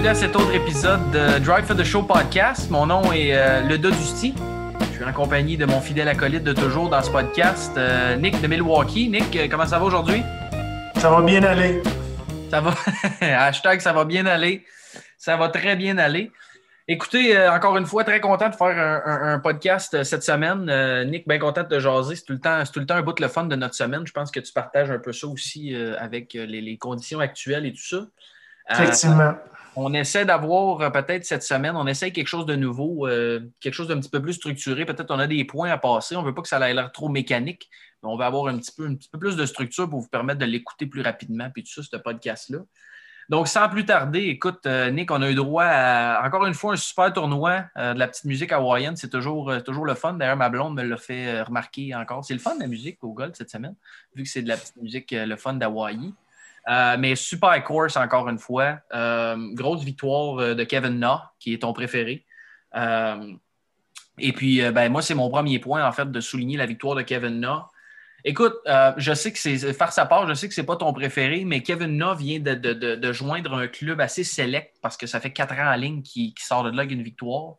Bienvenue à cet autre épisode de Drive for the Show podcast. Mon nom est euh, Le Dusti. Je suis en compagnie de mon fidèle acolyte de toujours dans ce podcast, euh, Nick de Milwaukee. Nick, euh, comment ça va aujourd'hui? Ça va bien aller. Ça va? Hashtag ça va bien aller. Ça va très bien aller. Écoutez, encore une fois, très content de faire un, podcast cette semaine. Nick, bien content de te jaser. C'est tout, le temps, tout le temps un bout de le fun de notre semaine. Je pense que tu partages un peu ça aussi avec les, les, conditions actuelles et tout ça. Effectivement on essaie d'avoir euh, peut-être cette semaine, on essaie quelque chose de nouveau, euh, quelque chose d'un petit peu plus structuré. Peut-être on a des points à passer. On ne veut pas que ça ait l'air trop mécanique, mais on va avoir un petit, peu, un petit peu plus de structure pour vous permettre de l'écouter plus rapidement, puis tout ça, ce podcast-là. Donc, sans plus tarder, écoute, euh, Nick, on a eu droit à, encore une fois, un super tournoi de la petite musique hawaïenne. C'est toujours, toujours le fun. D'ailleurs, ma blonde me l'a fait remarquer encore. C'est le fun de la musique au Gold cette semaine, vu que c'est de la petite musique, le fun d'Hawaï. Euh, mais super course, encore une fois. Euh, grosse victoire euh, de Kevin Na, qui est ton préféré. et puis, ben, moi, c'est mon premier point, en fait, de souligner la victoire de Kevin Na. Écoute, je sais que c'est faire sa part, je sais que c'est pas ton préféré, mais Kevin Na vient de, joindre un club assez select parce que ça fait quatre ans en ligne qu'il sort de là une victoire.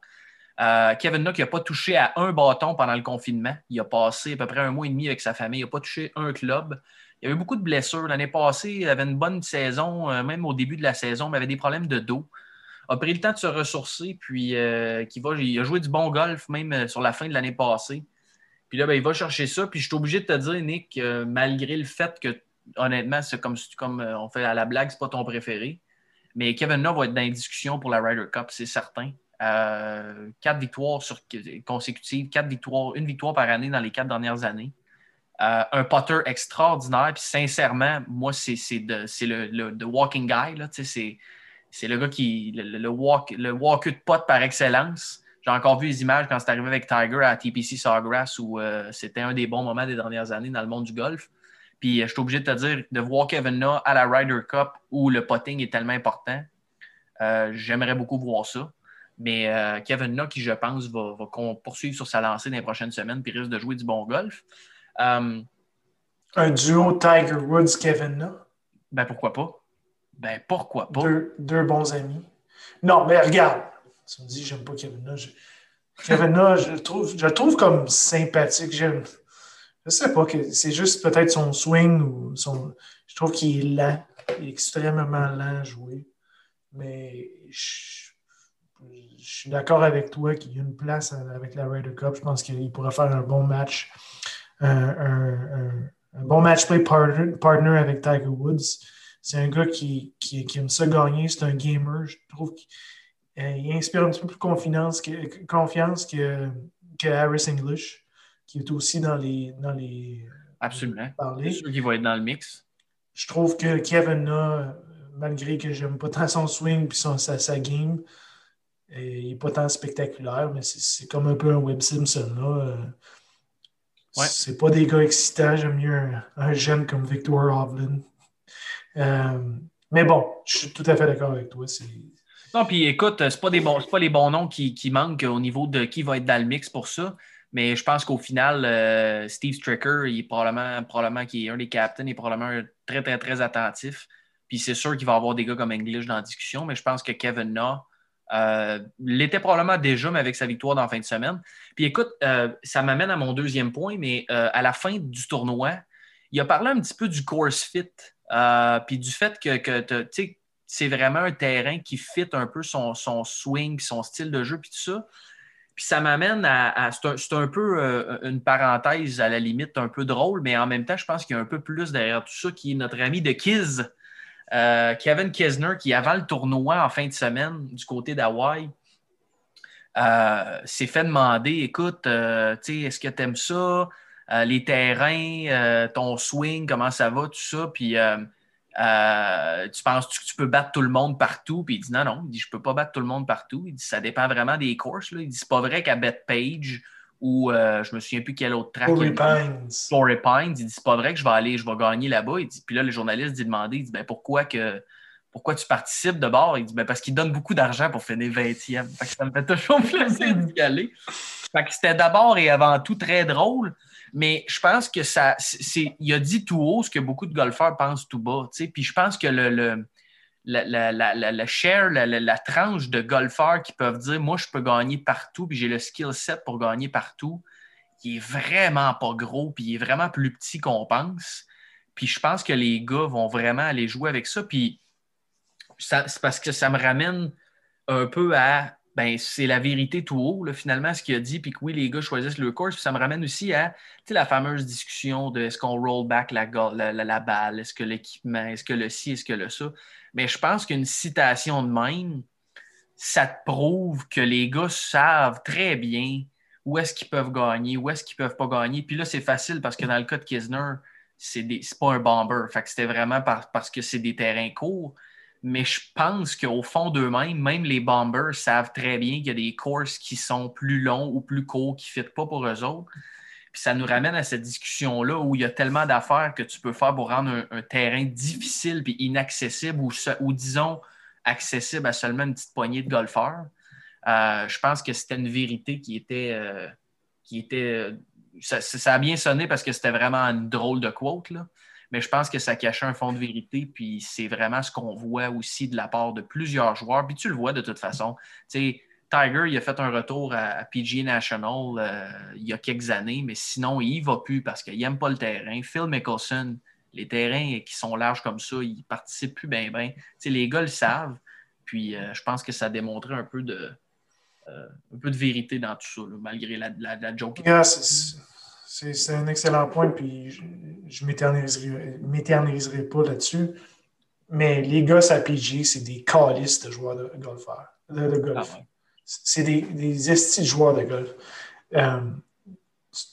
Kevin Na qui n'a pas touché à un bâton pendant le confinement. Il a passé à peu près un mois et demi avec sa famille. Il n'a pas touché un club. Il y avait beaucoup de blessures. L'année passée, il avait une bonne saison, euh, même au début de la saison, mais avait des problèmes de dos. A pris le temps de se ressourcer, puis euh, va, il a joué du bon golf même euh, sur la fin de l'année passée. Puis là, ben, il va chercher ça. Puis je suis obligé de te dire, Nick, malgré le fait que, honnêtement, c'est comme, comme on fait à la blague, c'est pas ton préféré. Mais Kevin Love va être dans les discussions pour la Ryder Cup, c'est certain. quatre victoires consécutives, quatre victoires, une victoire par année dans les quatre dernières années. Euh, un potter extraordinaire. Puis sincèrement, moi, c'est le, le walking guy. C'est le gars qui. Le, walk, le walk de pot par excellence. J'ai encore vu les images quand c'est arrivé avec Tiger à TPC Sawgrass où euh, c'était un des bons moments des dernières années dans le monde du golf. Puis euh, je suis obligé de te dire, de voir Kevin Na à la Ryder Cup où le potting est tellement important, j'aimerais beaucoup voir ça. Mais Kevin Na, qui je pense va, va poursuivre sur sa lancée dans les prochaines semaines puis risque de jouer du bon golf. Euh, un duo Tiger Woods, Kevin Na? Ben pourquoi pas? Ben pourquoi pas? Deux, bons amis. Non, mais regarde, tu me dis j'aime pas Kevin Na. Kevin Na, je le trouve, je trouve comme sympathique. J'aime. Je sais pas, que c'est juste peut-être son swing ou son. Je trouve qu'il est lent. Il est extrêmement lent à jouer. Mais je, je suis d'accord avec toi qu'il y a une place avec la Ryder Cup. Je pense qu'il pourrait faire un bon match un, bon match play partner, avec Tiger Woods. C'est un gars qui, qui, aime ça gagner. C'est un gamer. Je trouve qu'il euh, inspire un petit peu plus confiance que, confiance que, que Harris English, qui est aussi dans les. Dans les Absolument. Parler. sûr qu'il va être dans le mix. Je trouve que Kevin a, malgré que j'aime pas tant son swing et sa, sa, game, euh, il n'est pas tant spectaculaire, mais c'est comme un peu un Webb Simpson. Là. C'est pas des gars excitants. J'aime mieux un, jeune comme Victor Hovland. Euh, mais bon, je suis tout à fait d'accord avec toi. Non, puis écoute, c'est pas, des bons, pas les bons noms qui, manquent au niveau de qui va être dans le mix pour ça. Mais je pense qu'au final, euh, Steve Stricker, il est probablement, probablement qui est un des captains, il est probablement très, très, très attentif. Puis c'est sûr qu'il va y avoir des gars comme English dans la discussion, mais je pense que Kevin Na, euh, l'était probablement déjà, mais avec sa victoire dans la fin de semaine. Puis écoute, euh, ça m'amène à mon deuxième point, mais euh, à la fin du tournoi, il a parlé un petit peu du course fit, puis du fait que, que c'est vraiment un terrain qui fit un peu son, son swing, son style de jeu, puis tout ça. Puis ça m'amène à. c'est un, peu une parenthèse à la limite un peu drôle, mais en même temps, je pense qu'il y a un peu plus derrière tout ça qui est notre ami de Kiz, euh, Kevin Kisner, qui avant le tournoi en fin de semaine du côté d'Hawaï, euh, s'est fait demander écoute, euh, est-ce que tu aimes ça Les terrains, ton swing, comment ça va, tout ça? Puis Euh, tu penses que tu peux battre tout le monde partout? Puis il dit non, non, il dit je peux pas battre tout le monde partout. Il dit ça dépend vraiment des courses. Là. Il dit c'est pas vrai qu'à Page ou euh, je me souviens plus quel autre track. Flory Pines. Flory Pines. Il dit c'est pas vrai que je vais aller, je vais gagner là-bas. Il dit, puis là, le journaliste dit demander, il dit ben, pourquoi que pourquoi tu participes de bord? Il dit ben, parce qu'il donne beaucoup d'argent pour finir 20e. ça me fait toujours plaisir d'y aller. Fait que c'était d'abord et avant tout très drôle. Mais je pense que ça. c'est il a dit tout haut ce que beaucoup de golfeurs pensent tout bas. Puis je pense que le, le la, la, share, la, tranche de golfeurs qui peuvent dire Moi, je peux gagner partout, puis j'ai le skill set pour gagner partout, il est vraiment pas gros, puis il est vraiment plus petit qu'on pense. Puis je pense que les gars vont vraiment aller jouer avec ça. Puis c'est parce que ça me ramène un peu à ben, c'est la vérité tout haut, finalement, ce qu'il a dit, puis que oui, les gars choisissent le course. Puis ça me ramène aussi à la fameuse discussion de est-ce qu'on roll back la, la, balle, est-ce que l'équipement, est-ce que le ci, est-ce que le ça? Mais je pense qu'une citation de même, ça te prouve que les gars savent très bien où est-ce qu'ils peuvent gagner, où est-ce qu'ils peuvent pas gagner. Puis là, c'est facile parce que dans le cas de Kisner, c'est pas un bomber. Fait que c'était vraiment parce que c'est des terrains courts mais je pense qu'au fond d'eux-mêmes, même les Bombers savent très bien qu'il y a des courses qui sont plus longs ou plus courts, qui ne fitent pas pour eux autres. Puis ça nous ramène à cette discussion-là où il y a tellement d'affaires que tu peux faire pour rendre un, terrain difficile puis inaccessible ou, disons accessible à seulement une petite poignée de golfeurs. Euh, je pense que c'était une vérité qui était. Euh, qui était ça, ça, a bien sonné parce que c'était vraiment une drôle de quote. Là mais je pense que ça cachait un fond de vérité, puis c'est vraiment ce qu'on voit aussi de la part de plusieurs joueurs, puis tu le vois de toute façon. sais, Tiger, il a fait un retour à, PGA National euh, il y a quelques années, mais sinon, il ne va plus parce qu'il n'aime pas le terrain. Phil Mickelson, les terrains qui sont larges comme ça, il ne participe plus bien, bien. Les gars le savent, puis euh, je pense que ça a démontré un peu de, euh, un peu de vérité dans tout ça, malgré la, la, joke. C'est un excellent point, puis je ne m'éterniserai pas là-dessus. Mais les gars à PG, c'est des calices de joueurs de, golfeurs, de, golf. Ah c'est des, des estis de joueurs de golf. Euh,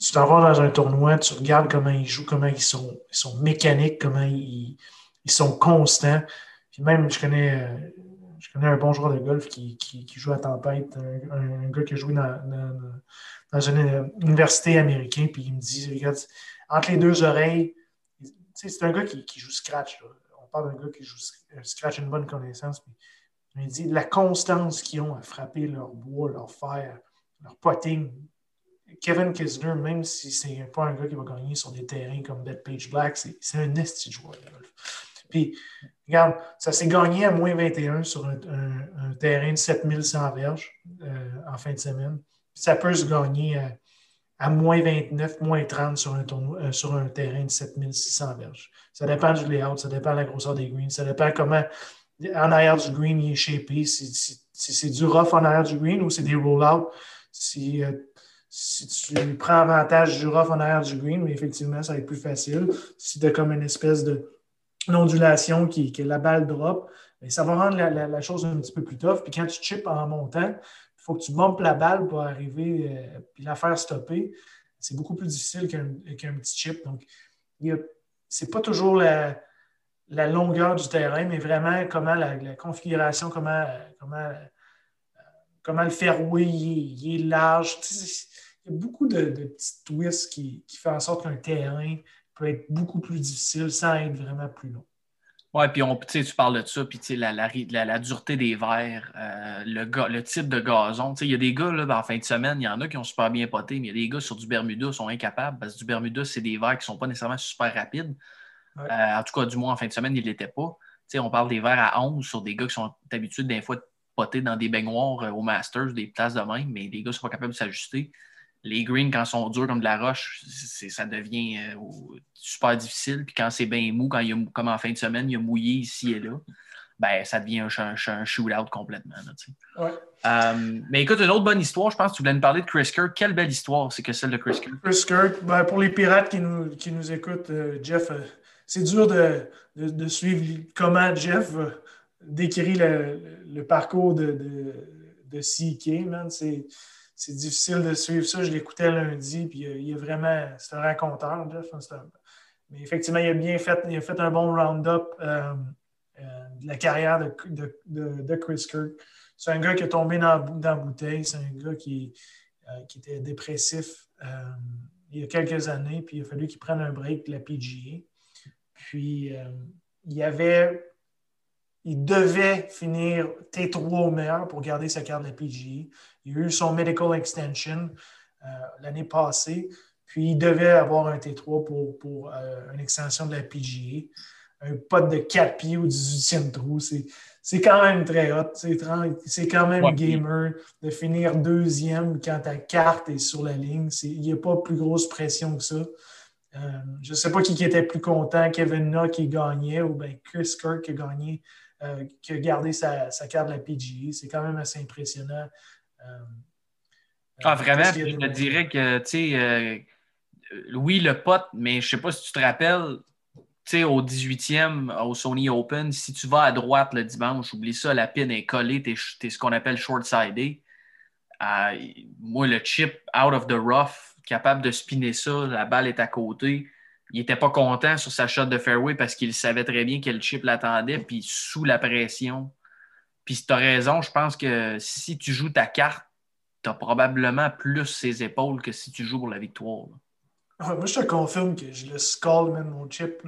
tu t'en vas dans un tournoi, tu regardes comment ils jouent, comment ils sont, ils sont mécaniques, comment ils, ils, sont constants. Puis même, je connais, je connais un bon joueur de golf qui, qui, joue à tempête, un, gars qui a joué dans dans une université américaine, puis il me dit, regarde, entre les deux oreilles, c'est un gars qui, joue Scratch. On parle d'un gars qui joue Scratch, une bonne connaissance. Il dit la constance qu'ils ont à frapper leur bois, leur fer, leur potting. Kevin Kisner, même si c'est pas un gars qui va gagner sur des terrains comme Dead Page Black, c'est un esti joueur. Puis, regarde, ça s'est gagné à moins 21 sur un, terrain de 7100 verges euh, en fin de semaine ça peut se gagner à, moins 29, moins 30 sur un, euh, sur un terrain de 7600 verges. Ça dépend du layout, ça dépend de la grosseur des greens, ça dépend comment en arrière du green il est shapé, si, c'est du rough en arrière du green ou c'est des roll-out? Si, euh, si tu prends avantage du rough en arrière du green, mais effectivement, ça va être plus facile. Si tu as comme une espèce de ondulation qui, que la balle drop, ben, ça va rendre la, la, chose un petit peu plus tough. Puis quand tu chips en montant, faut que tu bumpes la balle pour arriver et euh, la faire stopper. C'est beaucoup plus difficile qu'un petit chip. Donc, ce n'est pas toujours la, longueur du terrain, mais vraiment comment la, configuration, comment, comment, comment le fairway il, est large. il y a beaucoup de, petits twists qui, qui font en sorte qu'un terrain peut être beaucoup plus difficile sans être vraiment plus long. Oui, puis tu parles de ça, puis la, la, la, dureté des verres, euh, le, le type de gazon. Il y a des gars, là, en fin de semaine, il y en a qui ont super bien poté, mais il y a des gars sur du Bermuda qui sont incapables parce que du Bermuda, c'est des verres qui ne sont pas nécessairement super rapides. Euh, en tout cas, du moins, en fin de semaine, ils ne l'étaient pas. on parle des verres à 11 sur des gars qui sont habitués des fois de poter dans des baignoires euh, au Masters, des places de même, mais des gars ne sont pas capables de s'ajuster les greens, quand ils sont durs comme de la roche, ça devient euh, super difficile. Puis quand c'est bien mou, quand il y a, comme en fin de semaine, il y a mouillé ici et là, ben, ça devient un, un, shootout complètement. Euh, mais écoute, une autre bonne histoire, je pense que tu voulais nous parler de Chris Kirk. Quelle belle histoire c'est que celle de Chris Kirk. Chris Kirk, ben, pour les pirates qui nous, qui nous écoutent, Jeff, c'est dur de, de, suivre comment Jeff décrit le, le parcours de, de, de CK, man. C'est difficile de suivre ça. Je l'écoutais lundi, puis il y a vraiment. C'est un raconteur, Jeff. Hein, Mais effectivement, il a bien fait, il a fait un bon round-up de la carrière de, de, Chris Kirk. C'est un gars qui est tombé dans, dans la bouteille. C'est un gars qui, qui était dépressif il y a quelques années, puis il a fallu qu'il prenne un break de la PGA. Puis il avait il devait finir T3 au meilleur pour garder sa carte de la PGA. Il a eu son medical extension euh, l'année passée, puis il devait avoir un T3 pour, pour euh, une extension de la PGA. Un pote de 4 pieds au 18e trou, c'est quand même très hot. C'est quand même gamer de finir deuxième quand ta carte est sur la ligne. Il n'y a pas plus grosse pression que ça. Euh, je ne sais pas qui, était plus content, Kevin Na qui gagnait ou bien Chris Kirk qui a gagné, euh, qui a gardé sa, carte de la PGA. C'est quand même assez impressionnant. Euh, ah, vraiment, je te dirais que, tu sais, oui, le pote, mais je ne sais pas si tu te rappelles, tu sais, au 18e, au Sony Open, si tu vas à droite le dimanche, oublie ça, la pin est collée, tu es, ce qu'on appelle short-sided. Moi, le chip out of the rough, capable de spinner ça, la balle est à côté. Il n'était pas content sur sa shot de fairway parce qu'il savait très bien que le chip l'attendait, puis sous la pression. Puis tu as raison, je pense que si tu joues ta carte, tu as probablement plus ses épaules que si tu joues pour la victoire. Ah, moi, je te confirme que je le score même mon chip.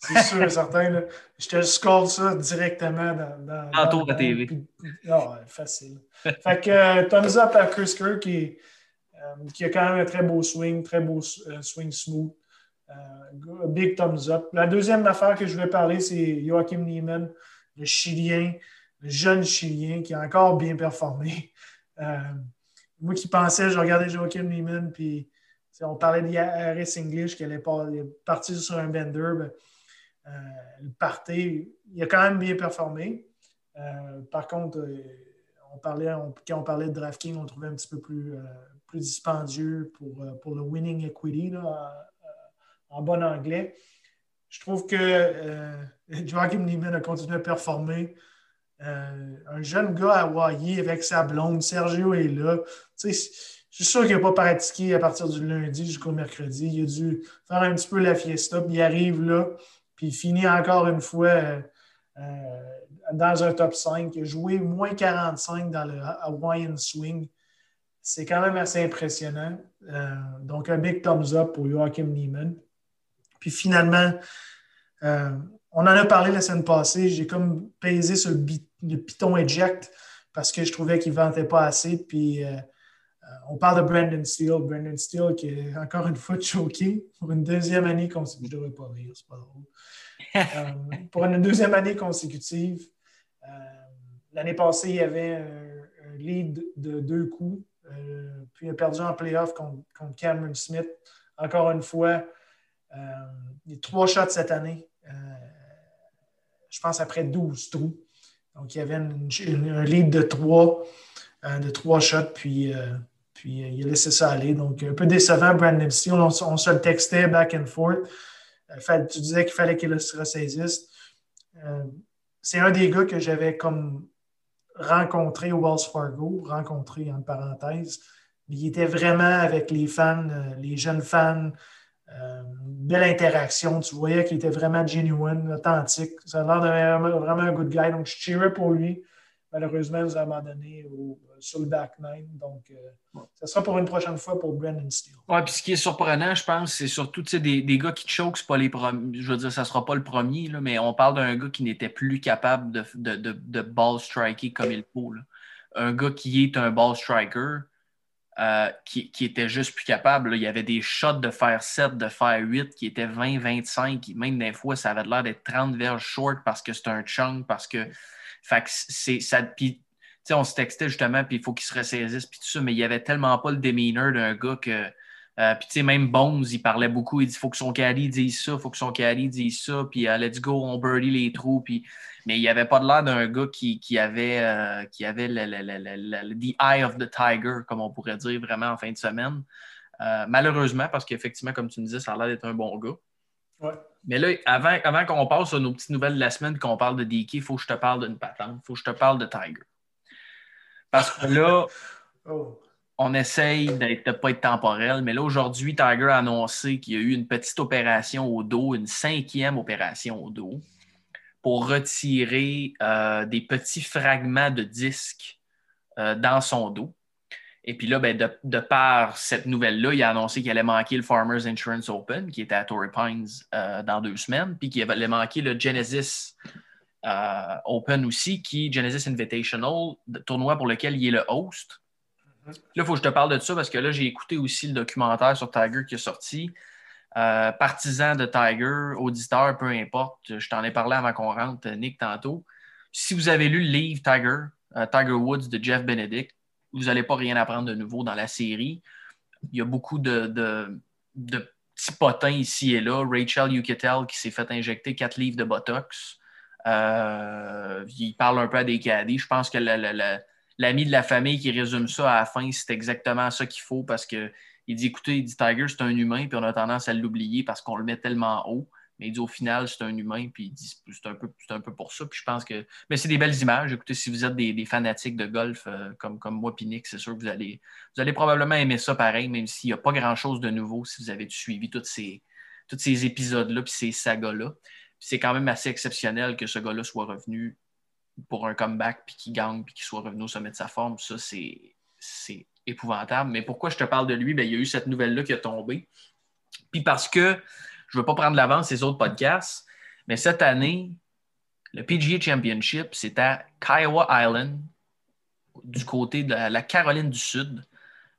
C'est sûr et certain. Je te score ça directement dans. dans, tour de TV. Ah, facile. fait que euh, thumbs up à Chris Kerr qui euh, qui a quand même un très beau swing, très beau euh, swing smooth. Euh, big thumbs up. La deuxième affaire que je vais parler, c'est Joachim Niemann, le Chilien, le jeune Chilien qui a encore bien performé. moi qui pensais, je regardais Joachim Niemann, puis on parlait d'Harris English qui allait partir sur un bender. Ben, le party, il a quand même bien performé. par contre, on parlait, quand on parlait de DraftKings, on trouvait un petit peu plus, plus dispendieux pour, euh, pour le winning equity en, bon anglais. Je trouve que euh, Joachim Neiman a continué à performer. Euh, un jeune gars à Hawaii avec sa blonde, Sergio est là. je suis sûr qu'il n'a pas pratiqué à partir du lundi jusqu'au mercredi. Il a dû faire un petit peu la fiesta, puis il arrive là, puis finit encore une fois dans un top 5. Il a joué moins 45 dans le Hawaiian Swing c'est quand même assez impressionnant. Euh, donc, un big thumbs up pour Joachim Neiman. Puis finalement, euh, on en a parlé la semaine passée. J'ai comme pesé sur le, piton eject parce que je trouvais qu'il ne vantait pas assez. Puis euh, on parle de Brandon Steele. Brandon Steele qui est encore une fois choqué pour une deuxième année consécutive. Je ne devrais pas rire, c'est pas drôle. pour une deuxième année consécutive. L'année passée, il y avait un lead de deux coups euh, puis il a perdu en playoff contre, Cameron Smith. Encore une fois, euh, il y a trois shots cette année. Euh, je pense après 12 trous. Donc, il y avait un lead de trois, de trois shots, puis, puis il a laissé ça aller. Donc, un peu décevant, Brandon Steele. On, se le textait back and forth. tu disais qu'il fallait qu'il se ressaisisse. c'est un des gars que j'avais comme rencontré au Wells Fargo, rencontré en parenthèse. Il était vraiment avec les fans, euh, les jeunes fans, euh, belle interaction. Tu voyais qu'il était vraiment genuine, authentique. Ça a l'air vraiment un good guy. Donc, je cheerais pour lui. Malheureusement, il nous a abandonné au, sur le back nine. Donc, euh, ça sera pour une prochaine fois pour Brandon Steele. Oui, puis ce qui est surprenant, je pense, c'est surtout des, des gars qui choke, c'est pas les premiers. Je veux dire, ça sera pas le premier, là, mais on parle d'un gars qui n'était plus capable de, de, de, de, ball striker comme il faut. Un gars qui est un ball striker. Euh, qui, qui, était juste plus capable. Il y avait des shots de faire 7, de faire 8 qui étaient 20, 25. Même des fois, ça avait l'air d'être 30 verges short parce que c'est un chunk, parce que. Fait que c'est. Ça, on se textait justement, puis il faut qu'il se ressaisisse, puis tout ça, mais il n'y avait tellement pas le demeanor d'un gars que. Euh, puis, tu sais, même Bones, il parlait beaucoup. Il dit faut que son caddy dise ça, faut que son caddy dise ça, puis euh, let's go, on birdie les trous. Puis... Mais il n'y avait pas de l'air d'un gars qui, avait, euh, qui avait le, the eye of the tiger, comme on pourrait dire vraiment en fin de semaine. malheureusement, parce qu'effectivement, comme tu me disais, ça a l'air d'être un bon gars. Ouais. Mais là, avant, avant qu'on passe à nos petites nouvelles de la semaine, qu'on parle de DK, il faut que je te parle d'une patente. Il faut que je te parle de Tiger. Parce que là, oh. on essaye de ne pas être temporel, mais là, aujourd'hui, Tiger a annoncé qu'il y a eu une petite opération au dos, une cinquième opération au dos, pour retirer euh, des petits fragments de disques euh, dans son dos. Et puis là, ben, de, par cette nouvelle-là, il a annoncé qu'il allait manquer le Farmers Insurance Open, qui était à Torrey Pines euh, dans deux semaines, puis qu'il allait manquer le Genesis euh, Open aussi, qui Genesis Invitational, tournoi pour lequel il est le host. Là, il faut que je te parle de ça parce que là, j'ai écouté aussi le documentaire sur Tiger qui est sorti. Euh, partisan de Tiger, auditeur, peu importe. Je t'en ai parlé avant qu'on rentre, Nick, tantôt. Si vous avez lu le livre Tiger, Tiger Woods de Jeff Benedict, vous n'allez pas rien apprendre de nouveau dans la série. Il y a beaucoup de, petits potins ici et là. Rachel Yuketel qui s'est fait injecter quatre livres de Botox. Euh, il parle un peu à des caddies. Je pense que l'ami de la famille qui résume ça à la fin, c'est exactement ça qu'il faut parce qu'il dit écoutez, il dit Tiger, c'est un humain, puis on a tendance à l'oublier parce qu'on le met tellement haut. Mais il dit au final, c'est un humain, puis il dit c'est un, peu, pour ça. Puis je pense que. Mais c'est des belles images. Écoutez, si vous êtes des, fanatiques de golf euh, comme, moi, Pinique, c'est sûr que vous allez, probablement aimer ça pareil, même s'il n'y a pas grand-chose de nouveau si vous avez suivi tous ces épisodes-là, puis ces sagas-là. C'est quand même assez exceptionnel que ce gars-là soit revenu pour un comeback, puis qu'il gagne, puis qu'il soit revenu au sommet de sa forme. Ça, c'est épouvantable. Mais pourquoi je te parle de lui? Bien, il y a eu cette nouvelle-là qui a tombé. Puis parce que je ne veux pas prendre l'avance ces autres podcasts, mais cette année, le PGA Championship, c'est à Kiowa Island, du côté de la Caroline du Sud.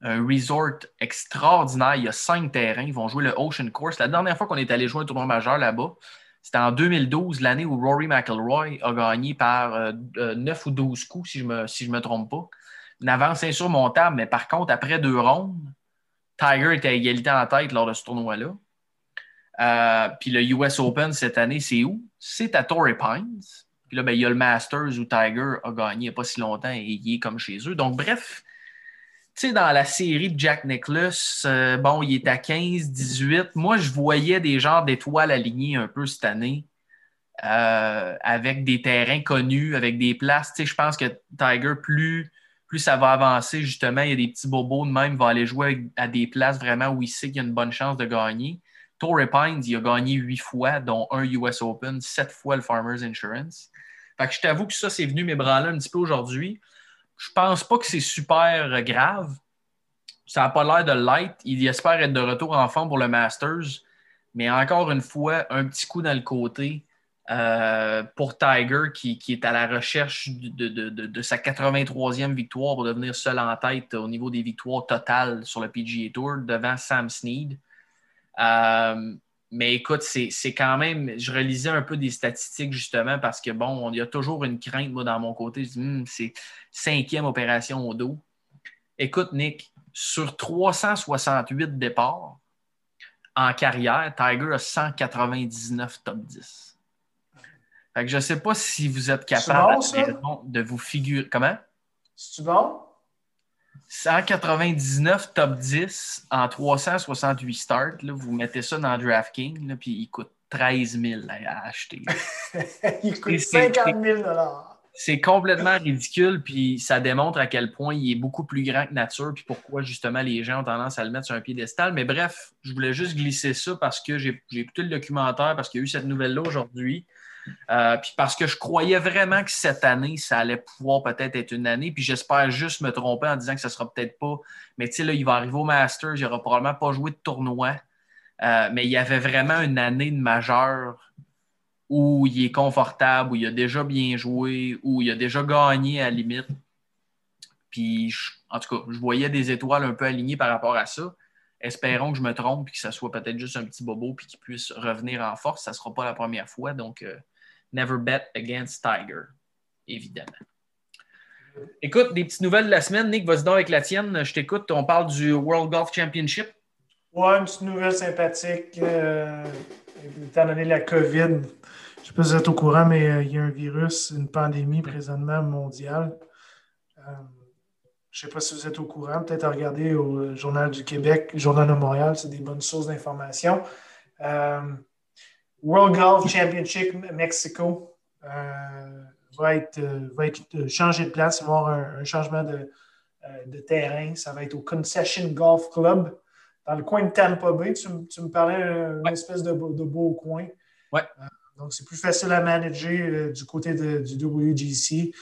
Un resort extraordinaire. Il y a cinq terrains. Ils vont jouer le Ocean Course. La dernière fois qu'on est allé jouer un tournoi majeur là-bas, c'était en 2012, l'année où Rory McIlroy a gagné par 9 euh, euh, ou 12 coups, si je ne me, si me trompe pas. Une avance insurmontable, mais par contre, après deux rondes, Tiger était à égalité en tête lors de ce tournoi-là. Euh, puis le US Open cette année, c'est où? C'est à Torrey Pines. Puis là, ben, il y a le Masters où Tiger a gagné il n'y a pas si longtemps et il est comme chez eux. Donc, bref, dans la série de Jack Nicklaus, euh, bon, il est à 15, 18. Moi, je voyais des genres d'étoiles alignées un peu cette année. Euh, avec des terrains connus, avec des places. Je pense que Tiger, plus, plus ça va avancer, justement, il y a des petits bobos de même, va aller jouer à des places vraiment où il sait qu'il y a une bonne chance de gagner. Torrey Pines, il a gagné huit fois, dont un US Open, sept fois le Farmers Insurance. Fait que je t'avoue que ça, c'est venu m'ébranler un petit peu aujourd'hui. Je pense pas que c'est super grave. Ça n'a pas l'air de light. Il espère être de retour en forme pour le Masters. Mais encore une fois, un petit coup dans le côté euh, pour Tiger qui, est à la recherche de, sa 83e victoire pour devenir seul en tête au niveau des victoires totales sur le PGA Tour devant Sam Snead. Euh, mais écoute, c'est quand même. Je relisais un peu des statistiques justement parce que bon, il y a toujours une crainte, moi, dans mon côté. Je dis, hmm, c'est cinquième opération au dos. Écoute, Nick, sur 368 départs en carrière, Tiger a 199 top 10. Fait que je ne sais pas si vous êtes capable de vous figurer. Comment? C'est-tu bon? 199 top 10 en 368 starts. vous mettez ça dans DraftKings, puis il coûte 13 000 à acheter. il coûte 50 000 c'est complètement ridicule, puis ça démontre à quel point il est beaucoup plus grand que nature, puis pourquoi justement les gens ont tendance à le mettre sur un piédestal. Mais bref, je voulais juste glisser ça parce que j'ai écouté le documentaire, parce qu'il y a eu cette nouvelle-là aujourd'hui. Euh, puis parce que je croyais vraiment que cette année, ça allait pouvoir peut-être être une année. Puis j'espère juste me tromper en disant que ce ne sera peut-être pas. Mais tu sais, là, il va arriver au Masters, il n'aura probablement pas joué de tournoi. Euh, mais il y avait vraiment une année de majeur où il est confortable, où il a déjà bien joué, où il a déjà gagné à la limite. Puis, en tout cas, je voyais des étoiles un peu alignées par rapport à ça. Espérons que je me trompe et que ça soit peut-être juste un petit bobo puis qu'il puisse revenir en force. Ça ne sera pas la première fois. Donc, euh, Never bet against Tiger, évidemment. Écoute, des petites nouvelles de la semaine. Nick, vas-y avec la tienne. Je t'écoute. On parle du World Golf Championship. Ouais, une petite nouvelle sympathique. Euh, étant donné la COVID, je ne sais pas si vous êtes au courant, mais euh, il y a un virus, une pandémie présentement mondiale. Euh, je ne sais pas si vous êtes au courant. Peut-être à regarder au Journal du Québec, Journal de Montréal, c'est des bonnes sources d'information. World Golf Championship Mexico euh, va, être, euh, va être changé de place. Il va y avoir un, changement de, de terrain. Ça va être au Concession Golf Club dans le coin de Tampa Bay. Tu, me parlais d'une espèce de, beau coin. Ouais. donc, c'est plus facile à manager du côté du WGC.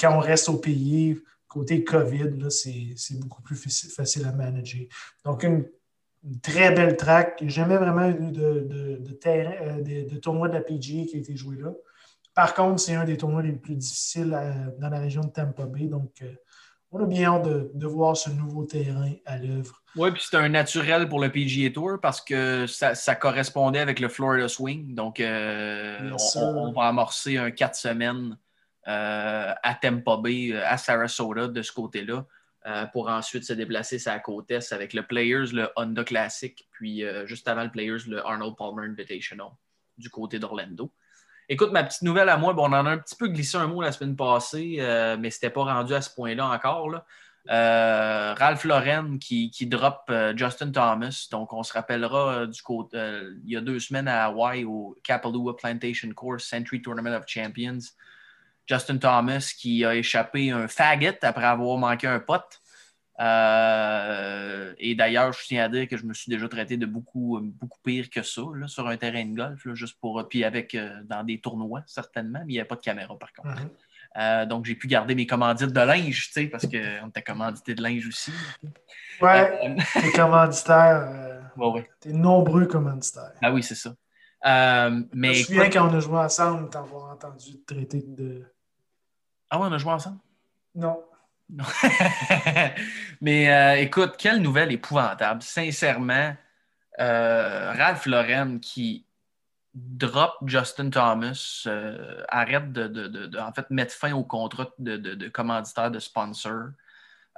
quand on reste au pays, côté COVID, c'est beaucoup plus facile à manager. Donc, une, très belle track. Jamais vraiment eu de, de, terrain, euh, de, tournoi de la PGA qui a été joué là. Par contre, c'est un des tournois les plus difficiles euh, dans la région de Tampa Bay. Donc, euh, on a bien hâte de, voir ce nouveau terrain à l'œuvre. Oui, puis c'est un naturel pour le PGA Tour parce que ça, correspondait avec le Florida Swing. Donc, on, va amorcer un quatre semaines euh, à Tampa Bay, à Sarasota, de ce côté-là, euh, pour ensuite se déplacer la côte est avec le Players, le Honda Classic, puis juste avant le Players, le Arnold Palmer Invitational du côté d'Orlando. Écoute, ma petite nouvelle à moi, bon, on en a un petit peu glissé un mot la semaine passée, mais ce n'était pas rendu à ce point-là encore. Ralph Lauren qui, qui drop Justin Thomas. Donc, on se rappellera du côté, il y a deux semaines à Hawaii au Kapalua Plantation Course Century Tournament of Champions. Justin Thomas qui a échappé un faggot après avoir manqué un pote. Euh, et d'ailleurs, je tiens à dire que je me suis déjà traité de beaucoup, beaucoup pire que ça sur un terrain de golf, juste pour. Puis avec euh, dans des tournois, certainement, mais il n'y avait pas de caméra par contre. Mhm. Euh, donc, j'ai pu garder mes commandites de linge, tu sais, parce qu'on était commandité de linge aussi. Ouais, les commanditaires. ouais, ouais. T'es nombreux commanditaires. Ah oui, c'est ça. mais je me souviens quand on a joué ensemble, t'avoir entendu traiter de ah ouais, on a joué ensemble? Non. Mais euh, écoute, quelle nouvelle épouvantable. Sincèrement, euh, Ralph Lauren qui drop Justin Thomas, euh, arrête de, en fait, mettre fin au contrat de, de commanditaire, de sponsor.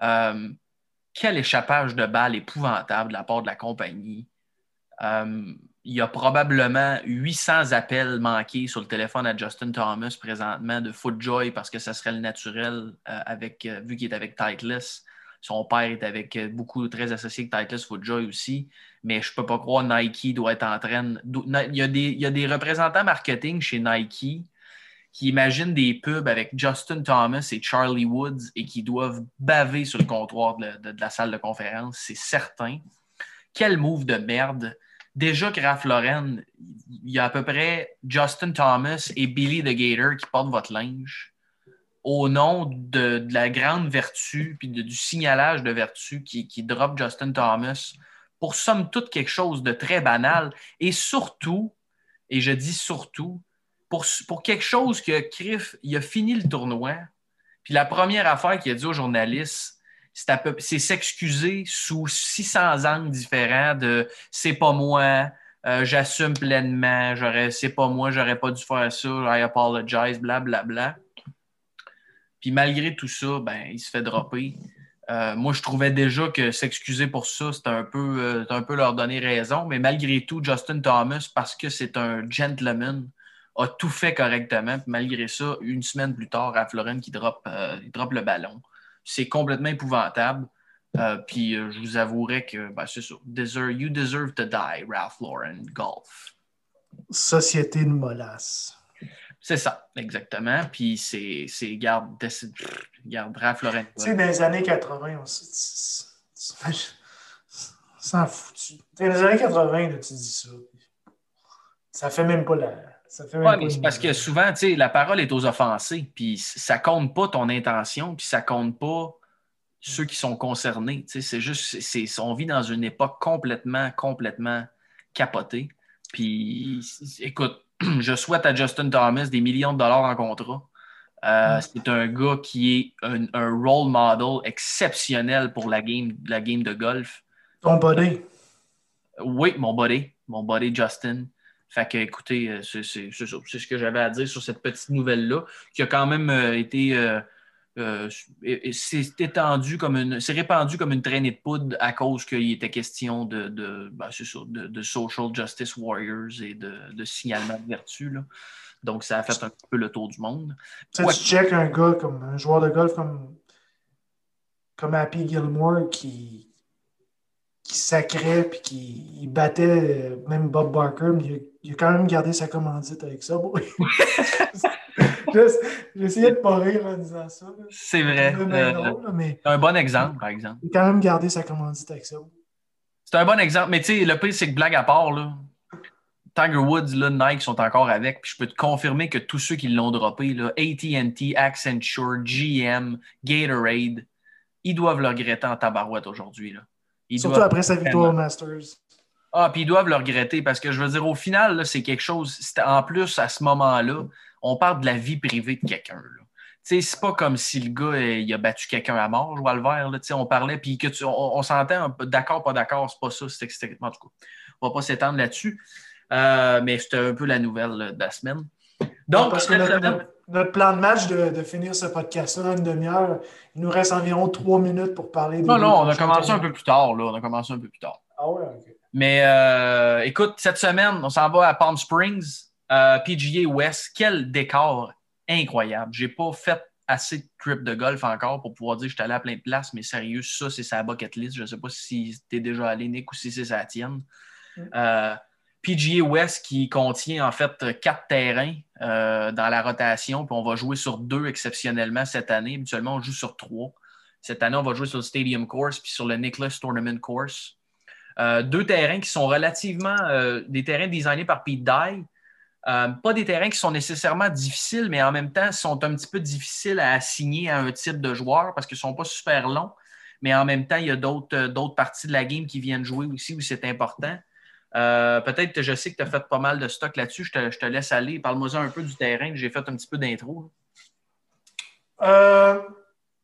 quel échappage de balles épouvantable de la part de la compagnie il y a probablement 800 appels manqués sur le téléphone à Justin Thomas présentement de Footjoy parce que ça serait le naturel euh, avec, euh, vu qu'il est avec Titleist. Son père est avec euh, beaucoup très associé avec Titleist Footjoy aussi. Mais je ne peux pas croire Nike doit être en train. Il y, a des, représentants marketing chez Nike qui imaginent des pubs avec Justin Thomas et Charlie Woods et qui doivent baver sur le comptoir de, de la salle de conférence, c'est certain. Quel move de merde déjà que Raph il y a à peu près Justin Thomas et Billy the Gator qui portent votre linge au nom de, la grande vertu puis du signalage de vertu qui, qui drop Justin Thomas pour somme toute quelque chose de très banal. Et surtout, et je dis surtout, pour, pour quelque chose que Criff, il a fini le tournoi, puis la première affaire qu'il a dit aux journalistes, c'est s'excuser sous 600 angles différents de c'est pas moi, euh, j'assume pleinement, c'est pas moi, j'aurais pas dû faire ça, I apologize, blablabla. Bla, bla. Puis malgré tout ça, ben, il se fait dropper. Euh, moi, je trouvais déjà que s'excuser pour ça, c'était un, peu, euh, un peu leur donner raison. Mais malgré tout, Justin Thomas, parce que c'est un gentleman, a tout fait correctement. Puis malgré ça, une semaine plus tard, à Florent qui drop, il drop le ballon. C'est complètement épouvantable. Euh, puis euh, je vous avouerai que ben, c'est ça. you deserve to die, Ralph Lauren Golf. Société de molasse. C'est ça, exactement. Puis c'est, c'est garde, garde Ralph Lauren. Tu sais, dans les années 80, on s'en foutu. Dans les années 80, là, tu dis ça. Ça fait même pas la. Oui, mais c'est parce que souvent, la parole est aux offensés, puis ça compte pas ton intention, puis ça compte pas ceux qui sont concernés. C'est juste, c'est, on vit dans une époque complètement, complètement capotée. Puis, écoute, je souhaite à Justin Thomas des millions de dollars en contrat. Euh, c'est un gars qui est un, role model exceptionnel pour la game, la game de golf. Ton body. Oui, mon body. Mon body, Justin. Fait que, écoutez, euh, c'est ce que j'avais à dire sur cette petite nouvelle-là, qui a quand même euh, été. Euh, c'est étendu comme une. C'est répandu comme une traînée de poudre à cause qu'il était question de, de, ben, de, social justice warriors et de, signalement de vertu. Là. Donc, ça a fait un peu le tour du monde. Tu check un gars comme un joueur de golf comme, comme Happy Gilmore qui, qui sacrait puis qui battait euh, même Bob Barker, mais il a, quand même gardé sa commandite avec ça. J'ai essayé de pas rire en disant ça. C'est vrai. C'est un bon exemple, par exemple. Il a quand même gardé sa commandite avec ça. C'est un bon exemple. Mais tu sais, le pire, c'est que blague à part, là, Tiger Woods, là, Nike sont encore avec. Puis je peux te confirmer que tous ceux qui l'ont droppé, ATT, Accenture, GM, Gatorade, ils doivent le regretter en tabarouette aujourd'hui. Surtout après sa victoire au Masters. Ah, puis ils doivent le regretter parce que je veux dire, au final, c'est quelque chose. En plus, à ce moment-là, on parle de la vie privée de quelqu'un. C'est pas comme si le gars il a battu quelqu'un à mort, je vois le vert. Là, on parlait, puis que tu, on, s'entend d'accord, pas d'accord, c'est pas ça. C'est, en tout cas, on va pas s'étendre là-dessus. Euh, mais c'était un peu la nouvelle de la semaine. Donc, parce que notre, plan de match de, finir ce podcast-là dans une demi-heure, il nous reste environ trois minutes pour parler de. Non, non, on a commencé un peu plus tard. Là. On a commencé un peu plus tard. Ah ouais, OK. Mais euh, écoute, cette semaine, on s'en va à Palm Springs, euh, PGA West. Quel décor incroyable. J'ai pas fait assez de trips de golf encore pour pouvoir dire que je suis allé à plein de places, mais sérieux, ça, c'est sa bucket list. Je ne sais pas si tu es déjà allé, Nick, ou si c'est sa tienne. Mm. Euh, PGA West qui contient en fait quatre terrains euh, dans la rotation, puis on va jouer sur deux exceptionnellement cette année. Habituellement, on joue sur trois. Cette année, on va jouer sur le Stadium Course puis sur le Nicholas Tournament Course. Euh, deux terrains qui sont relativement euh, des terrains designés par Pete Dye. pas des terrains qui sont nécessairement difficiles, mais en même temps sont un petit peu difficiles à assigner à un type de joueur parce qu'ils ne sont pas super longs. Mais en même temps, il y a d'autres parties de la game qui viennent jouer aussi où c'est important. Euh, peut-être que je sais que tu as fait pas mal de stock là-dessus. Je te, laisse aller. Parle-moi un peu du terrain. J'ai fait un petit peu d'intro. Euh,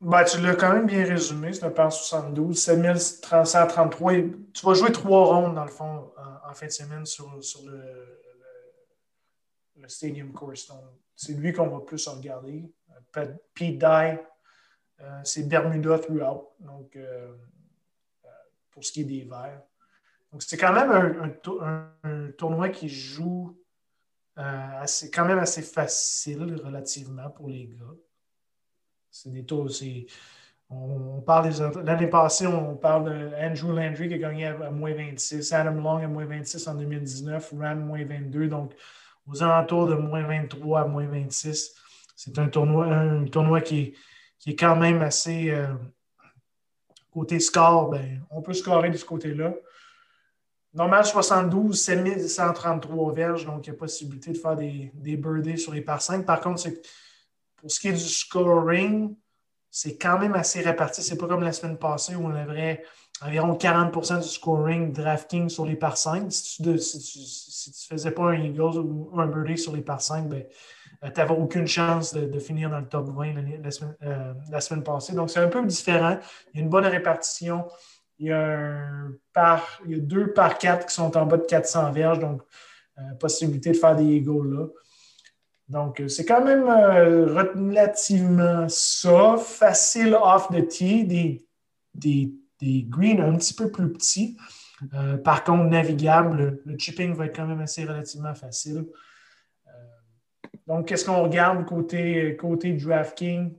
ben, tu l'as quand même bien résumé. C'est un par 72, 7333. Tu vas jouer trois rondes, dans le fond, en, fin de semaine sur, le, Stadium Course. C'est lui qu'on va plus regarder. Pete Dye, euh, c'est Bermuda throughout. Donc, pour ce qui est des verts. Donc, c'est quand même un, tournoi qui joue euh, assez, quand même assez facile relativement pour les gars. C'est des taux. On, parle des. L'année passée, on parle d'Andrew Landry qui a gagné à, moins 26, Adam Long à moins 26 en 2019, Ram moins 22. Donc, aux alentours de moins 23 à moins 26. C'est un tournoi, un tournoi qui, est, quand même assez. Euh, côté score, ben, on peut scorer de ce côté-là. Normal 72, 7133 verges, donc il y a possibilité de faire des, birdies sur les par 5. Par contre, pour ce qui est du scoring, c'est quand même assez réparti. C'est pas comme la semaine passée où on avait environ 40% du scoring DraftKings sur les par 5. Si tu ne faisais pas un Eagles ou un birdie sur les par 5, ben, euh, tu n'avais aucune chance de, finir dans le top 20 la, semaine, euh, la semaine passée. Donc, c'est un peu différent. Il y a une bonne répartition. Il y, a deux par quatre qui sont en bas de 400 verges, donc euh, possibilité de faire des Eagles là. Donc, euh, c'est quand même euh, relativement ça, facile off the tee, des greens un petit peu plus petits. par contre, navigable, le, chipping va être quand même assez relativement facile. donc, qu'est-ce qu'on regarde côté, côté DraftKings?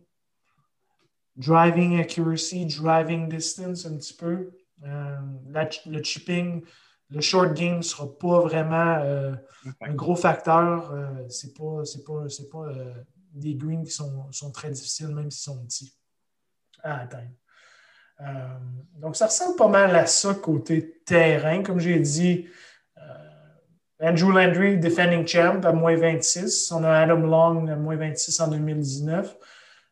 Driving accuracy, driving distance un petit peu. Euh, le chipping, le short game ne sera pas vraiment euh, un gros facteur. Euh, ce n'est pas, c'est pas, des greens qui sont, sont, très difficiles, même s'ils sont petits à atteindre. donc, ça ressemble pas mal à ça côté terrain. Comme j'ai dit, Andrew Landry, defending champ, à moins 26. On a Adam Long à moins 26 en 2019.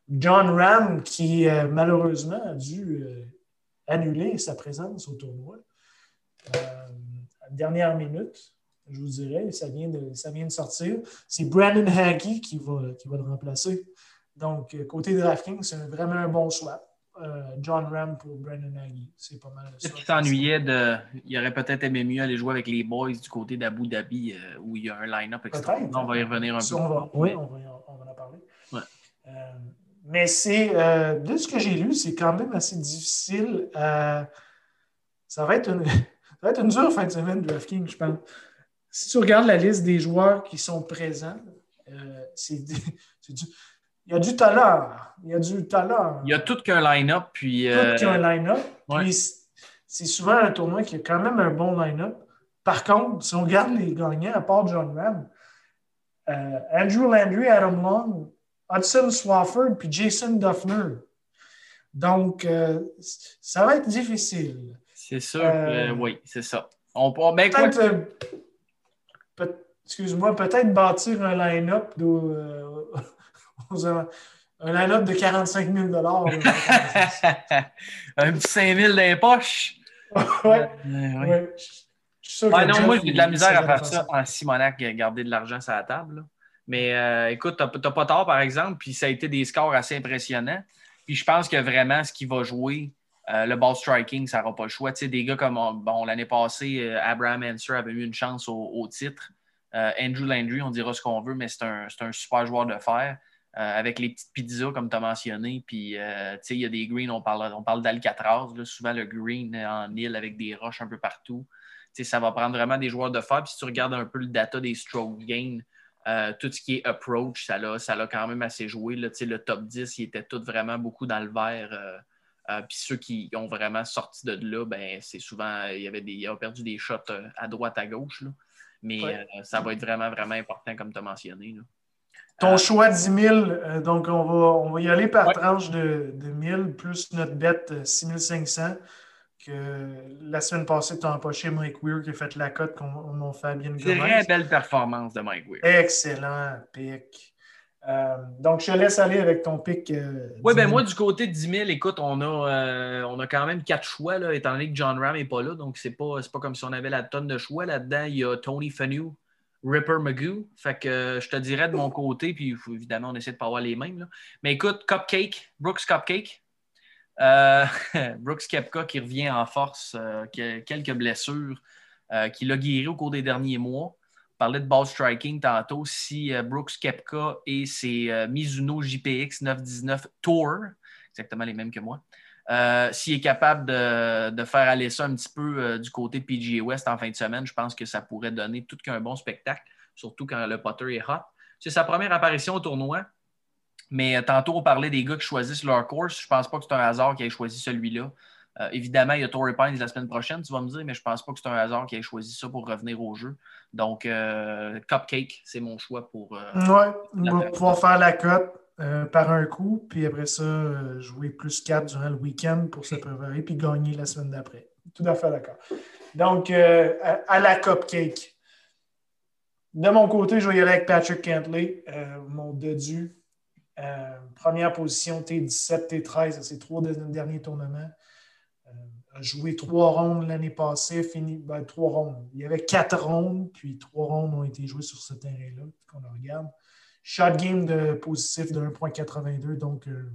John Ram, qui euh, malheureusement a dû euh, annuler sa présence au tournoi. Euh, dernière minute, je vous dirais, ça vient de, ça vient de sortir. C'est Brandon Hagee qui va, qui va le remplacer. Donc, côté DraftKings, c'est vraiment un bon swap. John Ram pour Brandon Hagee. C'est pas mal. Peut-être qu'il s'ennuyait de. Il aurait peut-être aimé mieux aller jouer avec les boys du côté d'Abu Dhabi où il y a un line-up extra. On va y revenir un peu. oui, on va, on va en parler. Ouais. Mais c'est, euh, de ce que j'ai lu, c'est quand même assez difficile. Euh, ça, va être une, ça va être une dure fin de semaine DraftKings, je pense. Si tu regardes la liste des joueurs qui sont présents, euh, c'est, du, il y a du talent. Il y a du talent. Il y a tout qu'un line-up. Puis, tout qu'un line-up. Puis, c'est souvent un tournoi qui a quand même un bon line-up. Par contre, si on regarde les gagnants, à part John Ram, Andrew Landry, Adam Long, Hudson Swafford puis Jason Duffner. Donc, euh, ça va être difficile. C'est sûr, euh, oui, c'est ça. On peut, ben, excuse-moi, peut-être bâtir un line-up un line-up de 45 000 Un petit 5 000 dans les poches. ouais. ouais. non, moi, j'ai de la misère à faire ça en Simonac, garder de l'argent sur la table. Mais euh, écoute, tu n'as pas tort, par exemple, puis ça a été des scores assez impressionnants. Puis je pense que vraiment, ce qui va jouer, euh, le ball striking, ça n'aura pas le choix. Tu sais, des gars comme, bon, l'année passée, euh, Abraham Anser avait eu une chance au, titre. Andrew Landry, on dira ce qu'on veut, mais c'est un, un, super joueur de fer. avec les petites pizzas, comme tu as mentionné. Puis, tu sais, il y a des greens, on parle, on parle d'Alcatraz. Souvent, le green en île avec des roches un peu partout. Tu sais, ça va prendre vraiment des joueurs de fer. Puis, si tu regardes un peu le data des stroke gain, euh, tout ce qui est approach, ça l'a, ça quand même assez joué. Là. Le top 10, il était tout vraiment beaucoup dans le vert. Euh, euh, puis ceux qui ont vraiment sorti de là, ben, c'est souvent, il y avait des, ils ont perdu des shots à droite, à gauche. Mais ça va être vraiment, vraiment important, comme tu as mentionné. Ton choix 10 000, donc on va, on va y aller par tranche de, de 1000 plus notre bête 6500 la semaine passée, tu as empoché Mike Weir qui a fait la cote qu'on a fait bien C'est une Très belle performance de Mike Weir. Excellent pic. Euh, donc, je te laisse aller avec ton pic. Euh, oui, ben moi, du côté de 10 000, écoute, on a, euh, on a quand même quatre choix, là, étant donné que John Ram n'est pas là. Donc, c'est pas, pas comme si on avait la tonne de choix. Là-dedans, il y a Tony Fanu, Ripper Magoo. Fait que je te dirais de mon côté, puis évidemment, on essaie de ne pas avoir les mêmes. Là. Mais écoute, Cupcake, Brooks Cupcake, euh, Brooks Kepka qui revient en force, euh, quelques blessures, euh, qui l'a guéri au cours des derniers mois. On parlait de ball striking tantôt. Si Brooks Kepka et ses Mizuno JPX 919 Tour, exactement les mêmes que moi, s'il est capable de, faire aller ça un petit peu du côté de PGA West en fin de semaine, je pense que ça pourrait donner tout qu'un bon spectacle, surtout quand le putter est hot. C'est sa première apparition au tournoi. Mais euh, tantôt, on parlait des gars qui choisissent leur course. Je pense pas que c'est un hasard qu'ils aient choisi celui-là. Euh, évidemment, il y a Torrey Pines la semaine prochaine, tu vas me dire, mais je pense pas que c'est un hasard qu'ils aient choisi ça pour revenir au jeu. Donc, euh, Cupcake, c'est mon choix pour. oui, on va pouvoir faire la cote par un coup, puis après ça, jouer plus 4 durant le week-end pour se préparer, puis gagner la semaine d'après. Tout à fait d'accord. Donc, à, la Cupcake. De mon côté, je vais y aller avec Patrick Cantley, mon dedu euh, première position, T17, T13 à ses trois derniers tournements. Euh, a joué trois rondes l'année passée, fini ben, trois rondes. Il y avait quatre rondes, puis trois rondes ont été jouées sur ce terrain-là, qu'on regarde. Shot game de positif de 1.82, donc euh,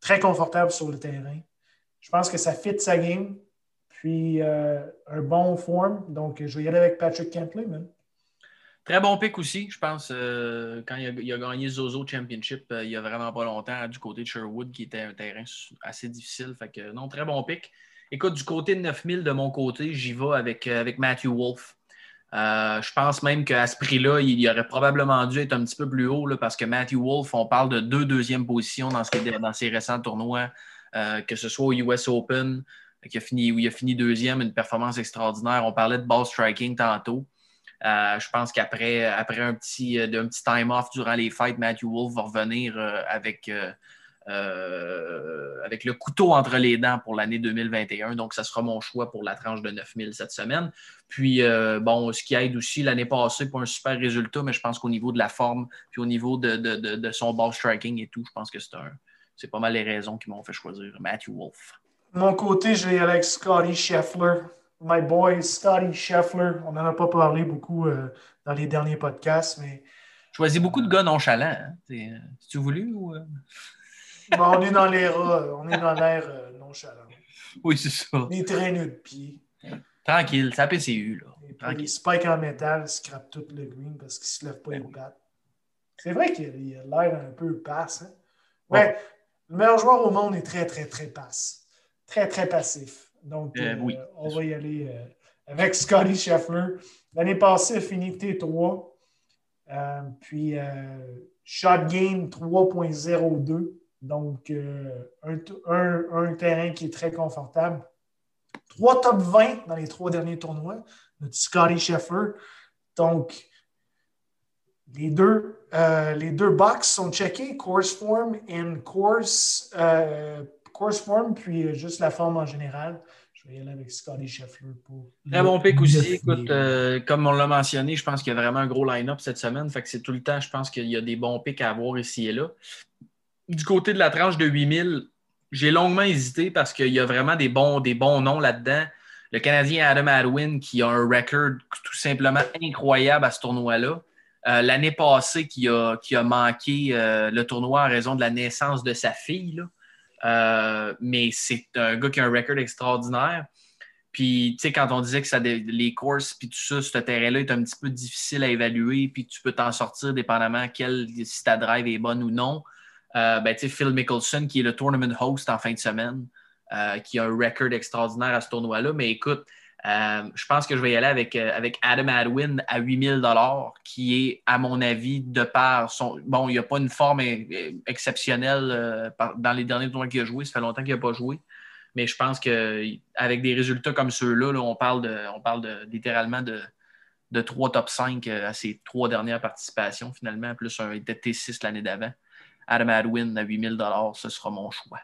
très confortable sur le terrain. Je pense que ça fit sa game, puis un bon form. Donc, je vais y aller avec Patrick Cantley, même. Très bon pick aussi, je pense, euh, quand il a, gagné Zozo Championship euh, il y a vraiment pas longtemps du côté de Sherwood, qui était un terrain assez difficile. Non, très bon pick. Écoute, du côté de 9000 de mon côté, j'y vais avec, euh, avec Matthew Wolf. je pense même qu'à ce prix-là, il aurait probablement dû être un petit peu plus haut parce que Matthew Wolf, on parle de deux deuxièmes positions dans, ce, ses récents tournois, que ce soit au US Open, qui a fini, où il a fini deuxième, une performance extraordinaire. On parlait de ball striking tantôt. Euh, je pense qu'après après un petit, euh, petit time off durant les fêtes, Matthew Wolf va revenir euh, avec, avec le couteau entre les dents pour l'année 2021. Donc, ça sera mon choix pour la tranche de 9000 cette semaine. Puis, bon, ce qui aide aussi l'année passée pour un super résultat, mais je pense qu'au niveau de la forme, puis au niveau de, son ball striking et tout, je pense que c'est un. C'est pas mal les raisons qui m'ont fait choisir Matthew Wolf. mon côté, j'ai avec Scotty Scheffler my boy Scotty Scheffler. On n'en a pas parlé beaucoup euh, dans les derniers podcasts, mais. Choisis beaucoup de gars nonchalants. Hein? Euh, tu voulu ou. Euh? on est dans l'air, on est dans l'air nonchalant. Oui, c'est ça. Les traîneux de pied. Tranquille, ça PCU. Là. Les spikes en métal scrapent tout le green parce qu'ils ne se lèvent pas ben les pattes. C'est vrai qu'il a l'air un peu passe. Hein? Ouais. Le meilleur joueur au monde est très, très, très passe. Très, très passif. Donc, euh, euh, on va y aller euh, avec Scotty Scheffler. L'année passée, fini T3. puis, shot gain 3.02. Donc, un, terrain qui est très confortable. trois top 20 dans les trois derniers tournois. Notre Scotty Scheffler. Donc, les deux, euh, les deux box sont checkés, course form et course, euh, course form, puis euh, juste la forme en général. Je vais y aller avec Scotty Scheffler pour. Très bon pick aussi. Écoute, comme on l'a mentionné, je pense qu'il y a vraiment un gros line-up cette semaine. Fait que c'est tout le temps, je pense qu'il y a des bons picks à avoir ici et là. Du côté de la tranche de 8000, j'ai longuement hésité parce qu'il y a vraiment des bons, des bons noms là-dedans. Le Canadien Adam Adwin qui a un record tout simplement incroyable à ce tournoi-là. Euh, l'année passée, qui a, qui a manqué euh, le tournoi en raison de la naissance de sa fille. Euh, mais c'est un gars qui a un record extraordinaire. Puis, tu sais, quand on disait que les courses, puis tout ça, ce terrain-là est un petit peu difficile à évaluer, puis tu peux t'en sortir dépendamment si ta drive est bonne ou non. ben, tu sais, Phil Mickelson, qui est le tournament host en fin de semaine, qui a un record extraordinaire à ce tournoi-là. Mais écoute, euh, je pense que je vais y aller avec, euh, avec Adam Adwin à 8000 qui est, à mon avis, de par son. Bon, il n'y a pas une forme exceptionnelle euh, dans les derniers tournois qu'il a joué. Ça fait longtemps qu'il n'a pas joué. Mais je pense qu'avec des résultats comme ceux-là, on parle, de, on parle de, littéralement de, de 3 top 5 à ses trois dernières participations, finalement, plus un T6 l'année d'avant. Adam Adwin à 8000 ce sera mon choix.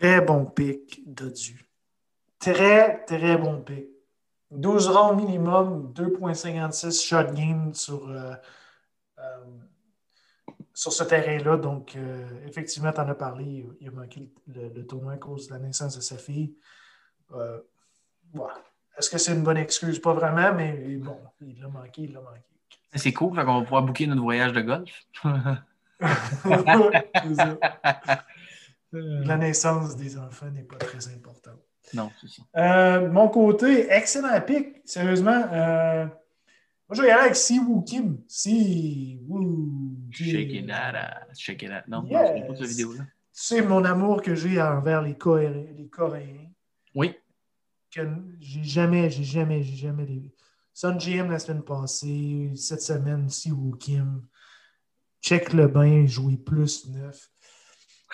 Très bon pic, Dodu. Très, très bon pick. 12 ronds minimum, 2,56 shot game sur, euh, euh, sur ce terrain-là. Donc, euh, effectivement, tu en as parlé. Il a manqué le, tournoi à cause de la naissance de sa fille. Est-ce que c'est une bonne excuse? Pas vraiment, mais bon, il l'a manqué, il l'a manqué. C'est cool, on va pouvoir booker notre voyage de golf. la naissance des enfants n'est pas très importante. Non, c'est ça. Euh, mon côté, excellent pic. Sérieusement, euh, moi, je vais y aller avec Si Woo Kim. Si Woo Shake it out. Shake it out. Non, yes. non pas cette vidéo-là. Tu sais mon amour que j'ai envers les, Coréens. Les Coréens. Oui. Que j'ai jamais, j'ai jamais, j'ai jamais les. Sun GM la semaine passée, cette semaine, Si Woo Kim. Check le bain, jouer plus neuf.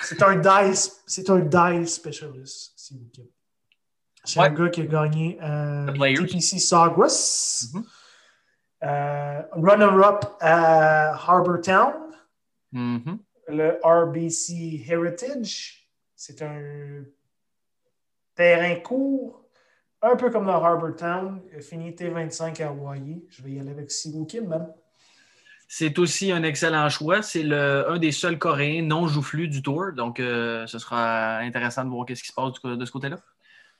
C'est un dice, c'est un dice specialist, Si Woo Kim. C'est un gars qui a gagné euh, TPC Sawgrass. Mm-hmm. Euh, runner-up à Harbour Town. Mm-hmm. Le RBC Heritage. C'est un terrain court, un peu comme le Harbour Town. Fini T25 à Hawaii. Je vais y aller avec Siwo Kim, même. C'est aussi un excellent choix. C'est un des seuls Coréens non joufflus du tour. Donc, euh, ce sera intéressant de voir ce qui se passe de ce côté-là.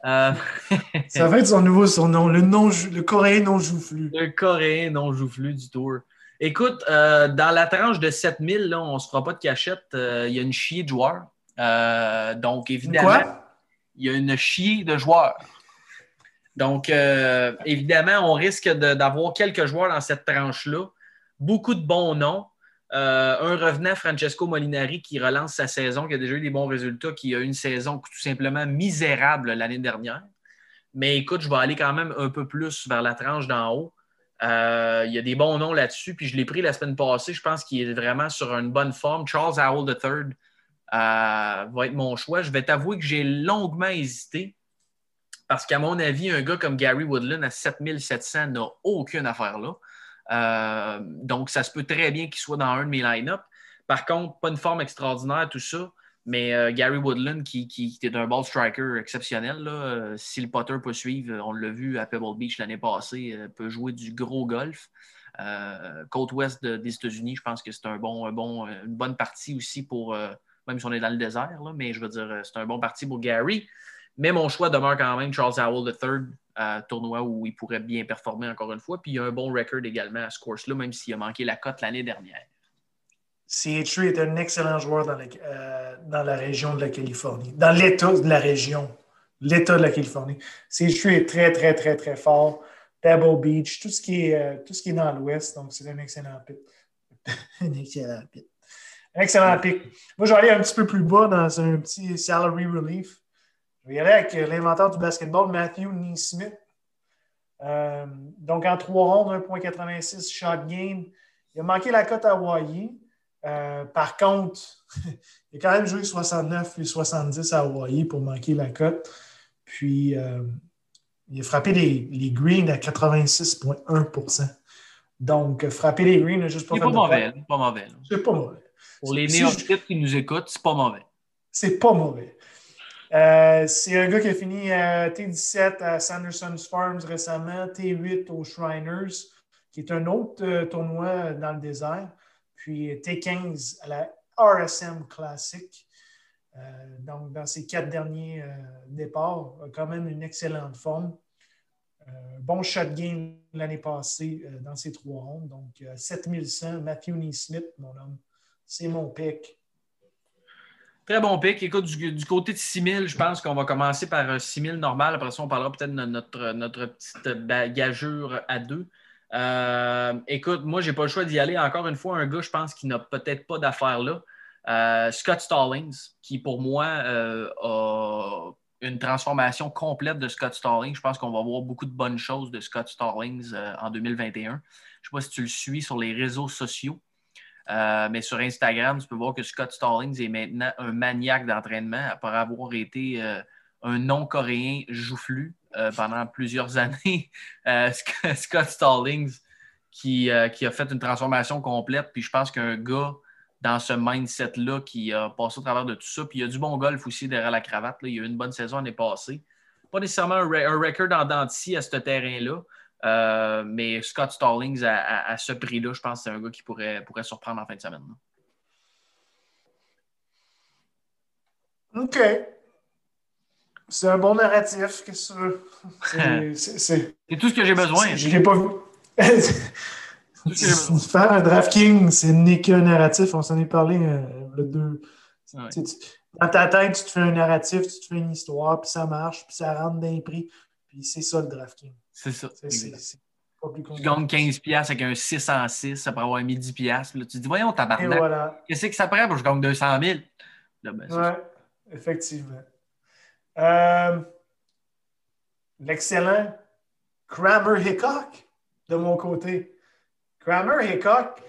Euh, ça va être son nouveau surnom, le, non, le coréen non joufflu. Le coréen non joufflu du tour. Écoute, euh, dans la tranche de 7000, là, on ne se fera pas de cachette. Euh, il y a une chier de joueurs. donc, évidemment, il y a une chier de joueurs. Donc, évidemment, on risque d'avoir quelques joueurs dans cette tranche-là. Beaucoup de bons noms. Euh, un revenant, Francesco Molinari, qui relance sa saison, qui a déjà eu des bons résultats, qui a eu une saison tout simplement misérable l'année dernière. Mais écoute, je vais aller quand même un peu plus vers la tranche d'en haut. Euh, il y a des bons noms là-dessus. Puis je l'ai pris la semaine passée. Je pense qu'il est vraiment sur une bonne forme. Charles Howell III euh, va être mon choix. Je vais t'avouer que j'ai longuement hésité. Parce qu'à mon avis, un gars comme Gary Woodland à 7700 n'a aucune affaire là. Euh, donc, ça se peut très bien qu'il soit dans un de mes line-up. Par contre, pas une forme extraordinaire, tout ça. Mais euh, Gary Woodland, qui, qui, est un ball striker exceptionnel, là, euh, si le Potter peut suivre, on l'a vu à Pebble Beach l'année passée, peut jouer du gros golf. côte ouest des États-Unis, je pense que c'est un bon, bon, une bonne partie aussi pour, même si on est dans le désert, là, mais je veux dire, c'est un bon parti pour Gary. Mais mon choix demeure quand même Charles Howell III, tournoi où il pourrait bien performer encore une fois. Puis il y a un bon record également à ce course-là, même s'il a manqué la cote l'année dernière. CH3 est un excellent joueur dans la, euh, dans la région de la Californie, dans l'État de la région, l'État de la Californie. CH3 est très, très, très, très fort. Pebble Beach, tout ce qui est, euh, tout ce qui est dans l'Ouest, donc c'est un excellent pick. un excellent pick. Un excellent pick. Moi, je vais aller un petit peu plus bas dans un petit salary relief. Je vais y aller avec l'inventeur du basketball, Matthew Neesmith. Euh, donc, en trois rondes, 1,86 shot game. Il a manqué la cote à Hawaii. Euh, par contre, il a quand même joué 69 et 70 à Hawaii pour manquer la cote. Puis, euh, il a frappé les, les greens à 86,1% Donc, frapper les greens, juste pour C'est pas mauvais. Pas mauvais. C'est pas mauvais. Pour les néophytes qui nous écoutent, c'est pas mauvais. C'est pas mauvais. Euh, c'est un gars qui a fini à T17 à Sanderson's Farms récemment, T8 aux Shriners, qui est un autre euh, tournoi dans le désert, puis T15 à la RSM Classic. Euh, donc, dans ses quatre derniers départs, quand même une excellente forme. bon shot game l'année passée dans ses trois rondes. Donc, 7100, Matthew Neesmith, mon homme. C'est mon pic. Très bon pic. Écoute, du, côté de 6000, je pense qu'on va commencer par 6000 normal. Après ça, on parlera peut-être de notre, notre petite bagageur à deux. Euh, écoute, moi, je n'ai pas le choix d'y aller. Encore une fois, un gars, je pense, qui n'a peut-être pas d'affaires là. Euh, Scott Stallings, qui pour moi euh, a une transformation complète de Scott Stallings. Je pense qu'on va voir beaucoup de bonnes choses de Scott Stallings en 2021. Je ne sais pas si tu le suis sur les réseaux sociaux. Euh, mais sur Instagram, tu peux voir que Scott Stallings est maintenant un maniaque d'entraînement après avoir été euh, un non-coréen joufflu euh, pendant plusieurs années. Scott Stallings qui, qui, a fait une transformation complète. Puis je pense qu'un gars dans ce mindset-là qui a passé au travers de tout ça. Puis il y a du bon golf aussi derrière la cravate. Il y a eu une bonne saison l'année passée. Pas nécessairement un, record en dentille à ce terrain-là, euh, mais Scott Stallings, à, ce prix-là, je pense que c'est un gars qui pourrait, pourrait surprendre en fin de semaine. OK. C'est un bon narratif, qu'est-ce que C'est tout ce que j'ai besoin. Je l'ai pas vu. Faire un DraftKings, c'est n'est qu'un narratif. On s'en est parlé euh, le deux. Dans ta tête, tu te fais un narratif, tu te fais une histoire, puis ça marche, puis ça rentre d'un prix. Puis c'est ça le DraftKings. C'est ça. tu gagnes 15 pièces avec un 6 en 6 après avoir mis 10 pièces. Tu te dis, voyons, tabarnak. Voilà. Qu'est-ce que ça prend pour que je gagne 200 000? Ben, oui, effectivement. Euh, l'excellent Kramer Hickok de mon côté. Kramer Hickok,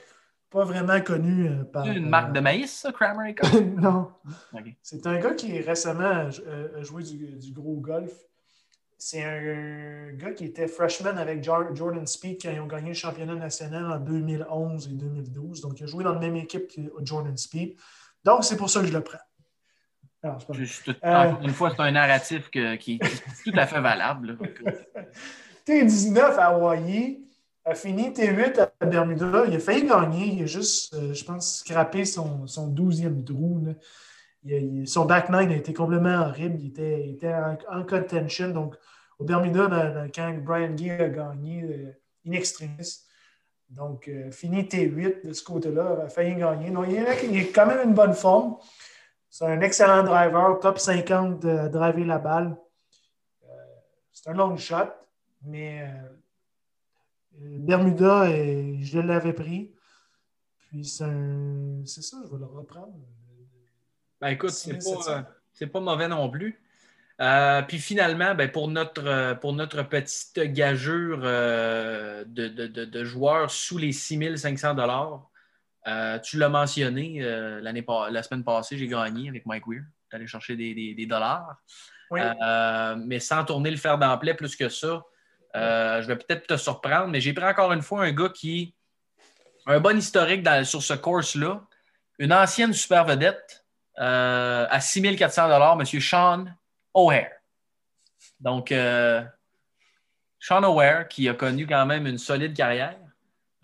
pas vraiment connu euh, par. C'est une marque de maïs, ça, Kramer Hickok? non. C'est un gars qui récemment a joué du gros golf c'est un gars qui était freshman avec Jordan Speed quand ils ont gagné le championnat national en 2011 et 2012. Donc, il a joué dans la même équipe que Jordan Speed. Donc, c'est pour ça que je le prends. Euh, une fois, c'est un narratif qui, est tout à fait valable. T19 à Hawaii a fini T8 à Bermuda. Il a failli gagner. Il a juste, euh, je pense, scrappé son, son 12e trou. Son back nine a été complètement horrible. Il était, était en, contention. Donc, au Bermuda, quand Brian Gay a gagné euh, in extremis. Donc, euh, fini T8 de ce côté-là, a failli gagner. Donc, il est quand même une bonne forme. C'est un excellent driver, top 50 de driver la balle. Euh, c'est un long shot, mais Bermuda, je l'avais pris. Puis c'est ça, je vais le reprendre. Ben écoute, c'est pas, pas, mauvais non plus. Euh, puis finalement, ben, pour, notre, euh, pour notre petite gageure euh, de, joueurs sous les 6500 dollars, tu l'as mentionné, l'année, la semaine passée, j'ai gagné avec Mike Weir. Tu allé chercher des, dollars. mais sans tourner le fer d'emploi plus que ça, je vais peut-être te surprendre, mais j'ai pris encore une fois un gars qui a un bon historique sur ce course-là, une ancienne super vedette à 6400 dollars, M. Sean O'Hare. Donc, euh, Sean O'Hare, qui a connu quand même une solide carrière,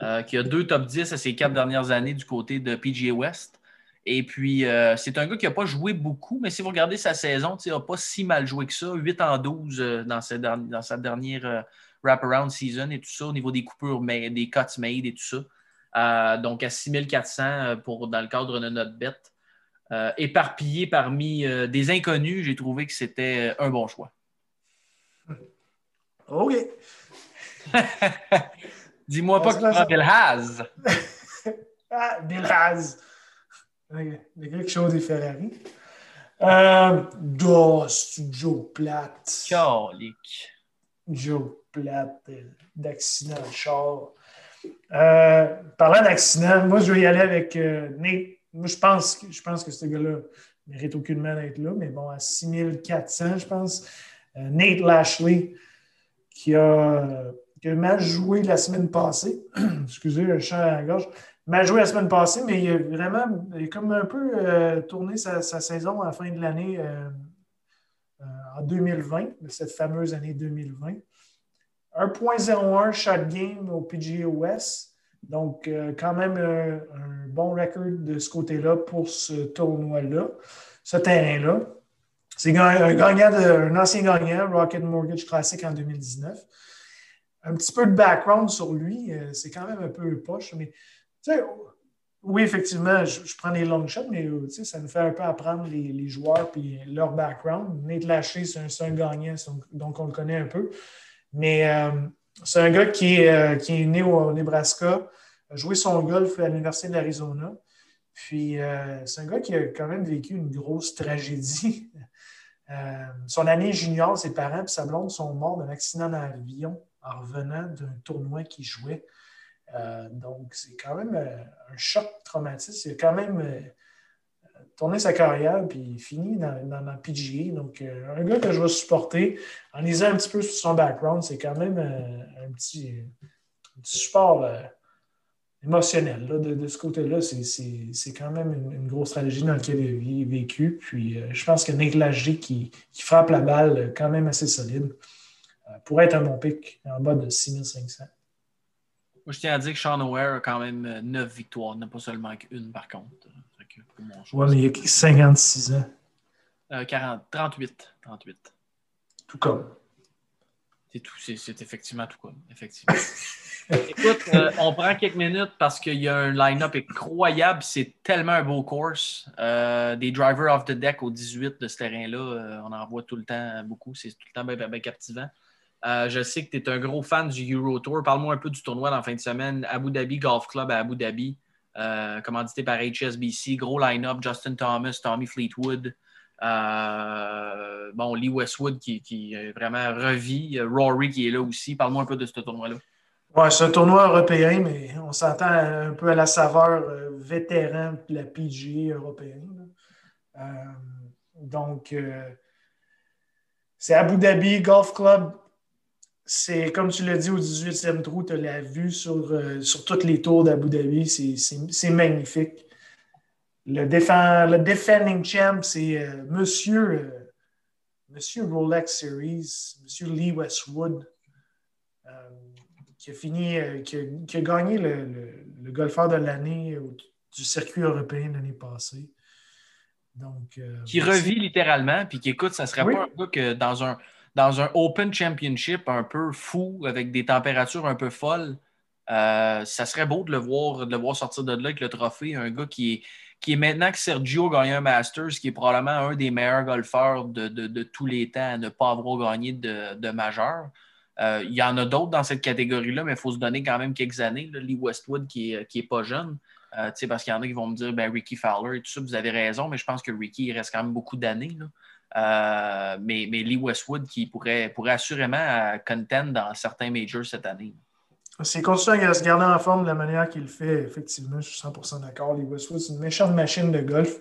euh, qui a deux top 10 à ses quatre dernières années du côté de PGA West. Et puis, euh, c'est un gars qui n'a pas joué beaucoup, mais si vous regardez sa saison, il n'a pas si mal joué que ça. 8 en 12 dans, sa dernière wraparound season et tout ça, au niveau des coupures, des cuts made et tout ça. donc, à 6400 pour, dans le cadre de notre bête. Euh, éparpillé parmi euh, des inconnus, j'ai trouvé que c'était un bon choix. OK. Dis-moi pas que tu prends Bill Haz. ah, Bill Haz. Il y a quelque chose des Ferrari. Euh, oh, Joe Platt. Calique. Joe Platt, euh, d'accident de char. Euh, parlant d'accident, moi, je vais y aller avec Nate moi, je pense, je pense que ce gars-là mérite aucunement d'être là, mais bon, à 6400, je pense. Euh, Nate Lashley, qui a, mal joué la semaine passée. Excusez, le chant à la gorge. Mal joué la semaine passée, mais il a vraiment il a comme un peu euh, tourné sa, saison à la fin de l'année euh, en 2020, cette fameuse année 2020. 1.01 shot game au PGA West. Donc, quand même un bon record de ce côté-là pour ce tournoi-là, ce terrain-là. C'est un, gagnant un ancien gagnant, Rocket Mortgage Classic en 2019. Un petit peu de background sur lui, c'est quand même un peu poche, mais oui, effectivement, je, prends des long shots, mais ça nous fait un peu apprendre les, joueurs et leur background. Nate Lachey, c'est un, gagnant, donc on le connaît un peu. Mais euh, c'est un gars qui est, euh, qui est né au, Nebraska, a joué son golf à l'Université de l'Arizona. Puis euh, c'est un gars qui a quand même vécu une grosse tragédie. son année junior, ses parents et sa blonde sont morts d'un accident d'avion en revenant d'un tournoi qu'il jouait. Euh, donc, c'est quand même euh, un choc traumatique. Il a quand même euh, tourné sa carrière puis fini dans, dans, PGA. Donc, un gars que je vais supporter en lisant un petit peu sur son background, c'est quand même un, petit, support émotionnel. de, ce côté-là, c'est quand même une, grosse stratégie dans laquelle il a vécu. Puis, je pense que Nick qui, frappe la balle quand même assez solide pourrait être un bon pic en bas de 6500. Moi, je tiens à dire que Sean O'Hare a quand même 9 euh, victoires, n'a pas seulement qu'une par contre. Oui, mais il a 56 ans? 40, 38. 38. Tout comme. C'est tout, c'est effectivement tout comme. Effectivement. Écoute, euh, on prend quelques minutes parce qu'il y a un line-up incroyable. C'est tellement un beau course. Euh, des drivers off the deck au 18 de ce terrain-là, on en voit tout le temps beaucoup. C'est tout le temps bien, bien captivant. Euh, je sais que tu es un gros fan du Euro Tour. Parle-moi un peu du tournoi dans la fin de semaine. Abu Dhabi Golf Club à Abu Dhabi, euh, commandité par HSBC. Gros line-up. Justin Thomas, Tommy Fleetwood. Euh, bon, Lee Westwood qui, qui vraiment revit. Rory qui est là aussi. Parle-moi un peu de ce tournoi-là. Oui, c'est un tournoi européen, mais on s'entend un peu à la saveur vétéran de la PGA européenne. donc, c'est Abu Dhabi Golf Club c'est comme tu l'as dit au 18e trou, tu as la vue sur, euh, sur toutes les tours d'Abu Dhabi. C'est magnifique. Le, le defending champ, c'est euh, monsieur, euh, monsieur Rolex Series, monsieur Lee Westwood, qui a fini, qui a, gagné le, golfeur de l'année du circuit européen l'année passée. Donc, qui revit littéralement, puis qui écoute, ça serait pas un peu que dans un dans un Open Championship un peu fou, avec des températures un peu folles, euh, ça serait beau de le, voir, de le voir sortir de là avec le trophée. Un gars qui est, qui est maintenant que Sergio a gagné un Masters, qui est probablement un des meilleurs golfeurs de, tous les temps à ne pas avoir gagné de, majeur. Euh, il y en a d'autres dans cette catégorie-là, mais il faut se donner quand même quelques années. Lee Westwood qui n'est est pas jeune. Euh, parce qu'il y en a qui vont me dire ben, Ricky Fowler et tout ça, vous avez raison, mais je pense que Ricky, il reste quand même beaucoup d'années. Euh, mais, Lee Westwood qui pourrait, pourrait assurément euh, contendre dans certains majors cette année. C'est continue à se garder en forme de la manière qu'il le fait, effectivement, je suis 100% d'accord. Lee Westwood, c'est une méchante machine de golf.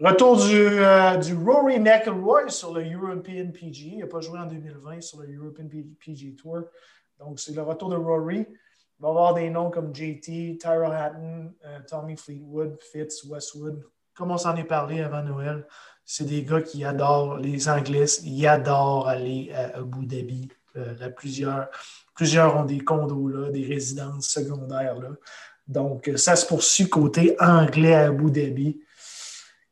Retour du, euh, Rory McIlroy sur le European PG. Il n'a pas joué en 2020 sur le European PG Tour. Donc, c'est le retour de Rory. Il va y avoir des noms comme JT, Tyra Hatton, Tommy Fleetwood, Fitz, Westwood. Comme on s'en est parlé avant Noël, c'est des gars qui adorent les Anglais, ils adorent aller à Abu Dhabi. Euh, plusieurs, plusieurs ont des condos là, des résidences secondaires là. Donc, euh, ça se poursuit côté anglais à Abu Dhabi.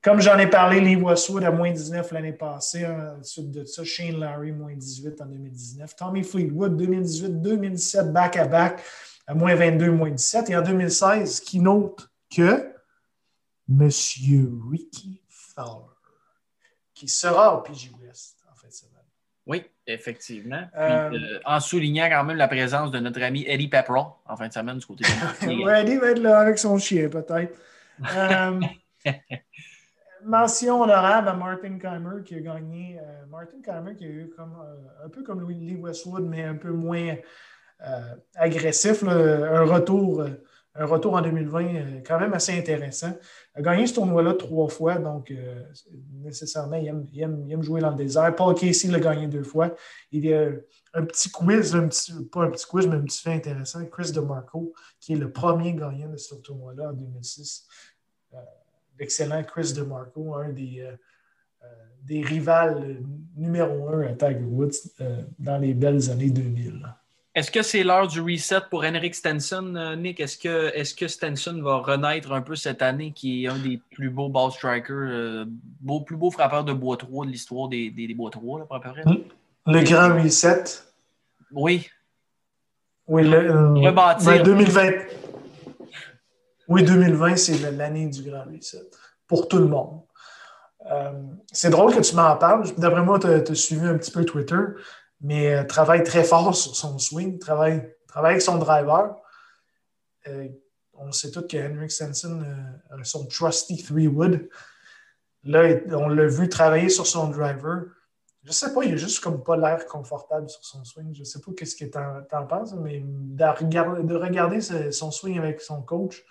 Comme j'en ai parlé, Lee Westwood à moins 19 l'année passée. Ensuite de ça, Shane Larry, moins 18 en 2019. Tommy Fleetwood, 2018-2017, back-à-back, à moins 22, moins 17. Et en 2016, qui note que Monsieur Ricky Fowler qui sera au PG West en fait semaine. Oui, effectivement. Euh, euh, en soulignant quand même la présence de notre ami Eddie Pepperell en fin de semaine du côté de Oui, Eddie va être là avec son chien, peut-être. Euh, mention honorable à Martin Keimer qui a gagné. Martin Keimer qui a eu comme, un peu comme Lee Westwood, mais un peu moins agressif. un retour un retour en 2020 quand même assez intéressant. A gagné ce tournoi-là trois fois, donc nécessairement, il aime, jouer dans le désert. Paul Casey l'a gagné deux fois. Il y a un petit quiz, un petit, pas un petit quiz, mais un petit fait intéressant. Chris DeMarco, qui est le premier gagnant de ce tournoi-là en 2006. L'excellent Chris DeMarco, un des des rivales numéro un à Tiger Woods euh, dans les belles années 2000. Est-ce que c'est l'heure du reset pour Henrik Stenson, euh, Nick? Est-ce que, est que Stenson va renaître un peu cette année, qui est un des plus beaux ball strikers, euh, beau, plus beau frappeur de bois 3 de l'histoire des, des, bois 3, là, hmm? Le grand reset? Oui. Oui, le, Rebâtir. 2020. Oui, 2020, c'est l'année du grand reset pour tout le monde. Euh, c'est drôle que tu m'en parles. D'après moi, tu as, suivi un petit peu Twitter, mais euh, travaille très fort sur son swing, travaille, travaille avec son driver. Euh, on sait tous que Henrik Stenson a son trusty three-wood. Là, on l'a vu travailler sur son driver. Je sais pas, il a juste comme pas l'air confortable sur son swing. Je sais pas qu'est-ce que tu en, penses, mais de regarder, de regarder son swing avec son coach,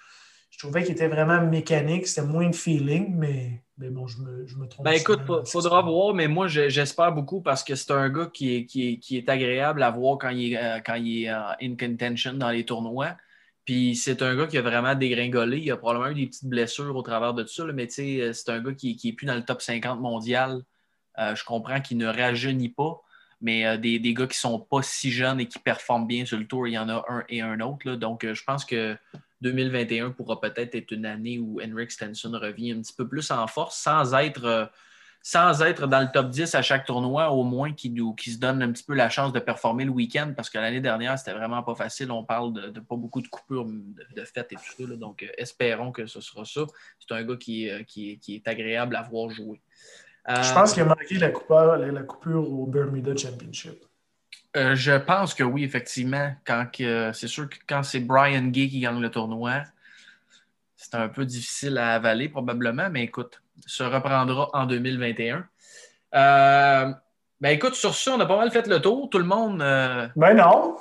je trouvais qu'il était vraiment mécanique, c'était moins de feeling, mais, mais bon, je me, je me trompe. Ben écoute, il faudra voir, mais moi j'espère beaucoup parce que c'est un gars qui est, qui, est, qui est, agréable à voir quand il est, euh, quand il est in contention dans les tournois. Puis c'est un gars qui a vraiment dégringolé. Il a probablement eu des petites blessures au travers de tout ça, mais c'est un gars qui n'est plus dans le top 50 mondial. Euh, je comprends qu'il ne rajeunit pas, mais euh, des, des, gars qui ne sont pas si jeunes et qui performent bien sur le tour, il y en a un et un autre. Donc je pense que 2021 pourra peut-être être une année où Henrik Stenson revient un petit peu plus en force sans être, euh, sans être dans le top 10 à chaque tournoi, au moins qui, qui se donne un petit peu la chance de performer le week-end parce que l'année dernière, c'était vraiment pas facile. On parle de, pas beaucoup de coupures de, fêtes et tout ça. donc, euh, espérons que ce sera ça. C'est un gars qui, euh, qui, est agréable à voir jouer. Je pense qu'il a marqué la coupure, la coupure au Bermuda Championship. Euh, je pense que oui, effectivement. Quand c'est sûr que quand c'est Brian Gay qui gagne le tournoi, c'est un peu difficile à avaler probablement, mais écoute, se reprendra en 2021. Euh, ben écoute, sur ça, on a pas mal fait le tour. Tout le monde. Euh, ben non.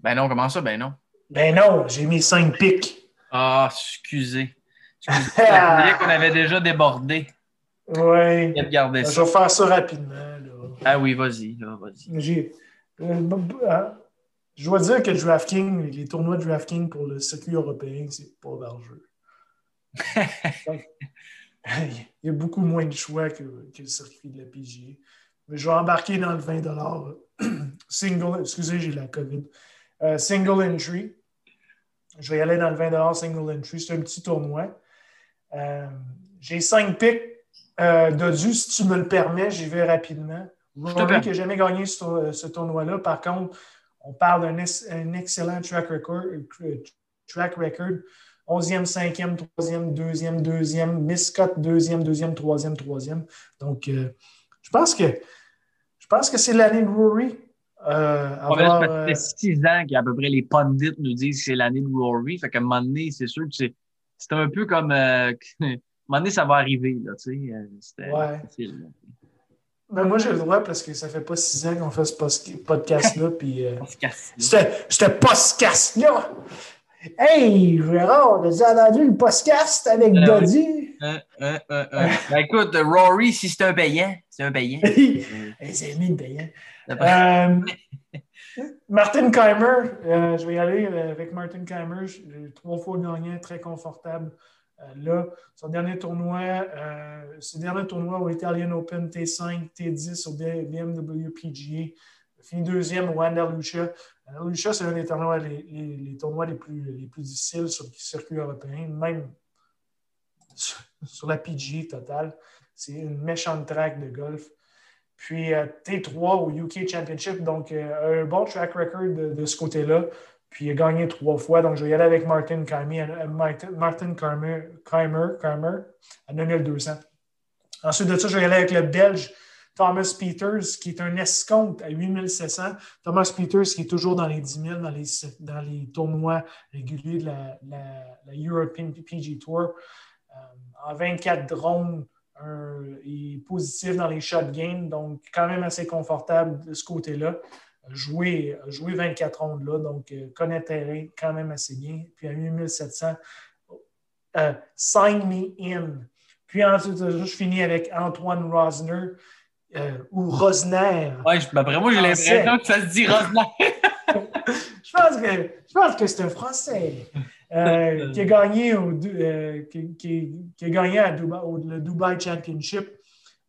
Ben non, comment ça? Ben non. Ben non, j'ai mis cinq pics. Ah, excusez. excusez. qu'on avait déjà débordé. Oui. Ben, je vais faire ça rapidement. Ah oui, vas-y. Vas-y. Euh, je dois dire que DraftKings, les tournois de DraftKings pour le circuit européen, c'est pas d'enjeu. il y a beaucoup moins de choix que, le circuit de la PGA. Mais je vais embarquer dans le 20 single, excusez, j'ai la COVID. Euh, single entry. Je vais y aller dans le 20 single entry. C'est un petit tournoi. Euh, j'ai cinq picks euh, si tu me le permets, j'y vais rapidement. Rory qui n'a jamais gagné ce, tournoi-là. Par contre, on parle d'un excellent track record, track record. 11e, 5e, 3e, 2e, 2e, Miscott, 2e, 2e, 3e, 3e. Donc, euh, je pense que je pense que c'est l'année de Rory. Euh, avoir, ça fait six ans qu'à peu près les pundits nous disent que c'est l'année de Rory. Fait qu'à un moment donné, c'est sûr que c'est, un peu comme. Euh, à un moment donné, ça va arriver. Là, tu sais, euh, c'était ouais. facile. Ben moi, j'ai le droit parce que ça fait pas six ans qu'on fait ce podcast-là. puis, euh, ce podcast-là! Hey, Gérard, t'as entendu le podcast avec euh, Doddy? Euh, euh, ben, écoute, Rory, si c'est un payant, c'est un payant. c'est un payant. Martin Keimer, je vais y aller avec Martin Keimer. Trois fois gagnant, très confortable. Euh, là, son dernier tournoi, euh, ce dernier tournoi au Italian Open T5, T10 au BMW PGA. Fini deuxième au Andalusia. Andalusia, c'est un des tournois les, tournois les plus, les plus difficiles sur le circuit européen, même sur, la PGA totale. C'est une méchante track de golf. Puis euh, T3 au UK Championship, donc un bon track record de ce côté-là. Puis il a gagné trois fois. Donc, je vais y aller avec Martin Keimer, euh, Martin à 9200. Ensuite de ça, je vais y aller avec le Belge Thomas Peters, qui est un escompte à 8700. Thomas Peters, qui est toujours dans les 10 000 dans les, dans les tournois réguliers de la, la, European PG Tour. Euh, en 24 drones, il est positif dans les shot games, donc quand même assez confortable de ce côté-là. Joué, joué 24 rondes là, donc connaît terrain quand même assez bien. Puis à 8700, sign me in. Puis ensuite, je finis avec Antoine Rosner ou Rosner. Oui, après moi, j'ai l'impression que ça se dit Rosner. je pense que, je pense que c'est un Français. qui a gagné, au, qui, qui, a gagné à au, le Dubai Championship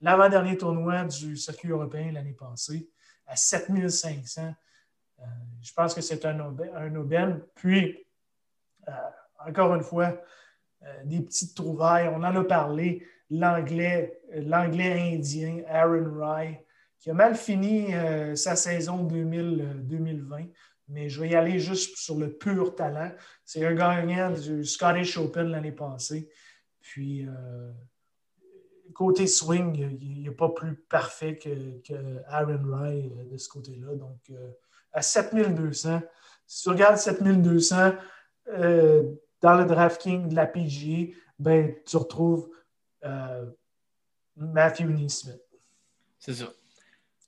l'avant-dernier tournoi du circuit européen l'année passée à 7500. Euh, je pense que c'est un, aubaine. Puis, euh, encore une fois, euh, des petites trouvailles. On en a parlé. L'anglais, l'anglais indien, Aaron Rye, qui a mal fini sa saison 2000, 2020 mais je vais y aller juste sur le pur talent. C'est un gagnant du Scottish Open l'année passée. Puis, côté swing, il n'est pas plus parfait que, Aaron Rye euh, de ce côté-là. Donc, euh, à 7200, si tu regardes 7200 euh, dans le DraftKings de la PGA, ben, tu retrouves Matthew Neesmith. C'est ça.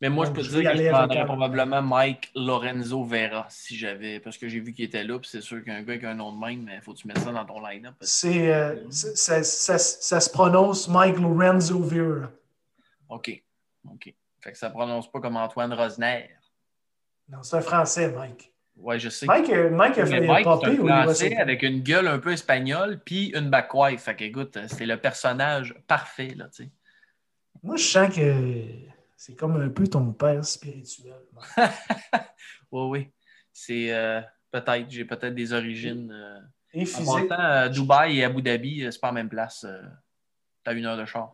Mais moi, je peux te dire que je prendrais probablement Mike Lorenzo Vera si j'avais. Parce que j'ai vu qu'il était là, puis c'est sûr qu'un gars avec un nom de même, mais il faut que tu mettes ça dans ton line-up. C'est, euh, ça, ça, ça, se prononce Mike Lorenzo Vera. OK. OK. Fait que ça ne prononce pas comme Antoine Rosner. Non, c'est un français, Mike. Oui, je sais. Mike, euh, Mike a fait Mike, popper un français avec une gueule un peu espagnole, puis une backwife. Fait que, écoute, c'est le personnage parfait, là, tu sais. Moi, je sens que c'est comme un peu ton père spirituel. oui, oui. C'est euh, peut-être, j'ai peut-être des origines. Euh, et physique. En euh, Dubaï et Abu Dhabi, c'est pas la même place. tu as une heure de char.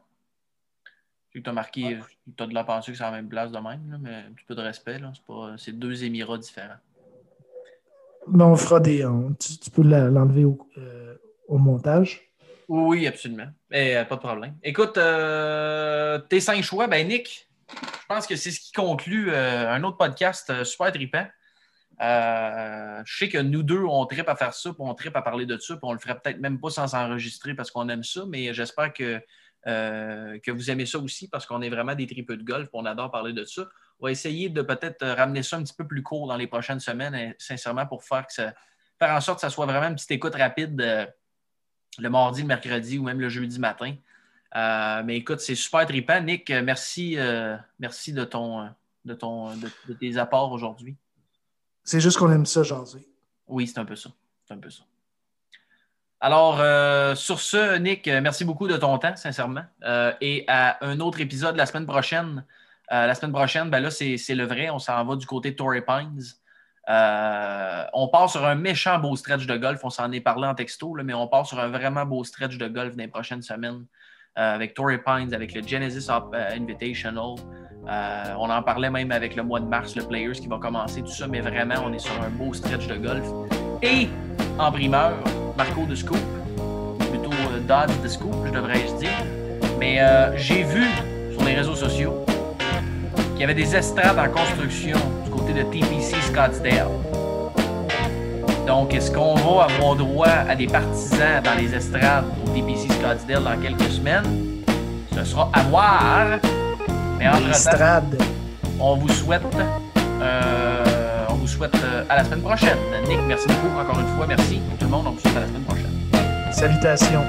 Tu as marqué, tu as de la pensée que c'est la même place de même, mais un petit peu de respect. C'est, deux Émirats différents. Mais on fera des. tu, peux l'enlever au, montage. Oui, absolument. pas de problème. Écoute, tes cinq choix, ben Nick, je pense que c'est ce qui conclut euh, un autre podcast euh, super trippant. Euh, je sais que nous deux, on tripe à faire ça, puis on tripe à parler de ça, puis on le ferait peut-être même pas sans s'enregistrer parce qu'on aime ça, mais j'espère que, que vous aimez ça aussi parce qu'on est vraiment des tripeux de golf, on adore parler de ça. On va essayer de peut-être ramener ça un petit peu plus court dans les prochaines semaines, sincèrement, pour faire, que faire en sorte que ça soit vraiment une petite écoute rapide le mardi, le mercredi ou même le jeudi matin. Euh, mais écoute, c'est super trippant. Nick, euh, merci, euh, merci de, ton, de, ton, de, tes apports aujourd'hui. C'est juste qu'on aime ça, José. Oui, c'est un peu ça. C'est un peu ça. Alors, sur ce, Nick, merci beaucoup de ton temps, sincèrement. et à un autre épisode la semaine prochaine. la semaine prochaine, ben là, c'est le vrai. On s'en va du côté de Torrey Pines. on part sur un méchant beau stretch de golf. On s'en est parlé en texto, mais on part sur un vraiment beau stretch de golf dans les prochaines semaines. Euh, avec Torrey Pines, avec le Genesis euh, Invitational. Euh, on en parlait même avec le mois de mars, le Players qui va commencer, tout ça, mais vraiment, on est sur un beau stretch de golf. Et en primeur, Marco de Scoop, plutôt Dodge de Scoop, je devrais dire. Mais j'ai vu sur les réseaux sociaux qu'il y avait des estrades en construction du côté de TPC Scottsdale. Donc, est-ce qu'on va avoir droit à des partisans dans les estrades au DPC Scottsdale dans quelques semaines? Ce sera à voir. Mais entre-temps, on vous souhaite, euh, on vous souhaite euh, à la semaine prochaine. Nick, merci beaucoup encore une fois. Merci tout le monde. On vous souhaite à la semaine prochaine. Salutations.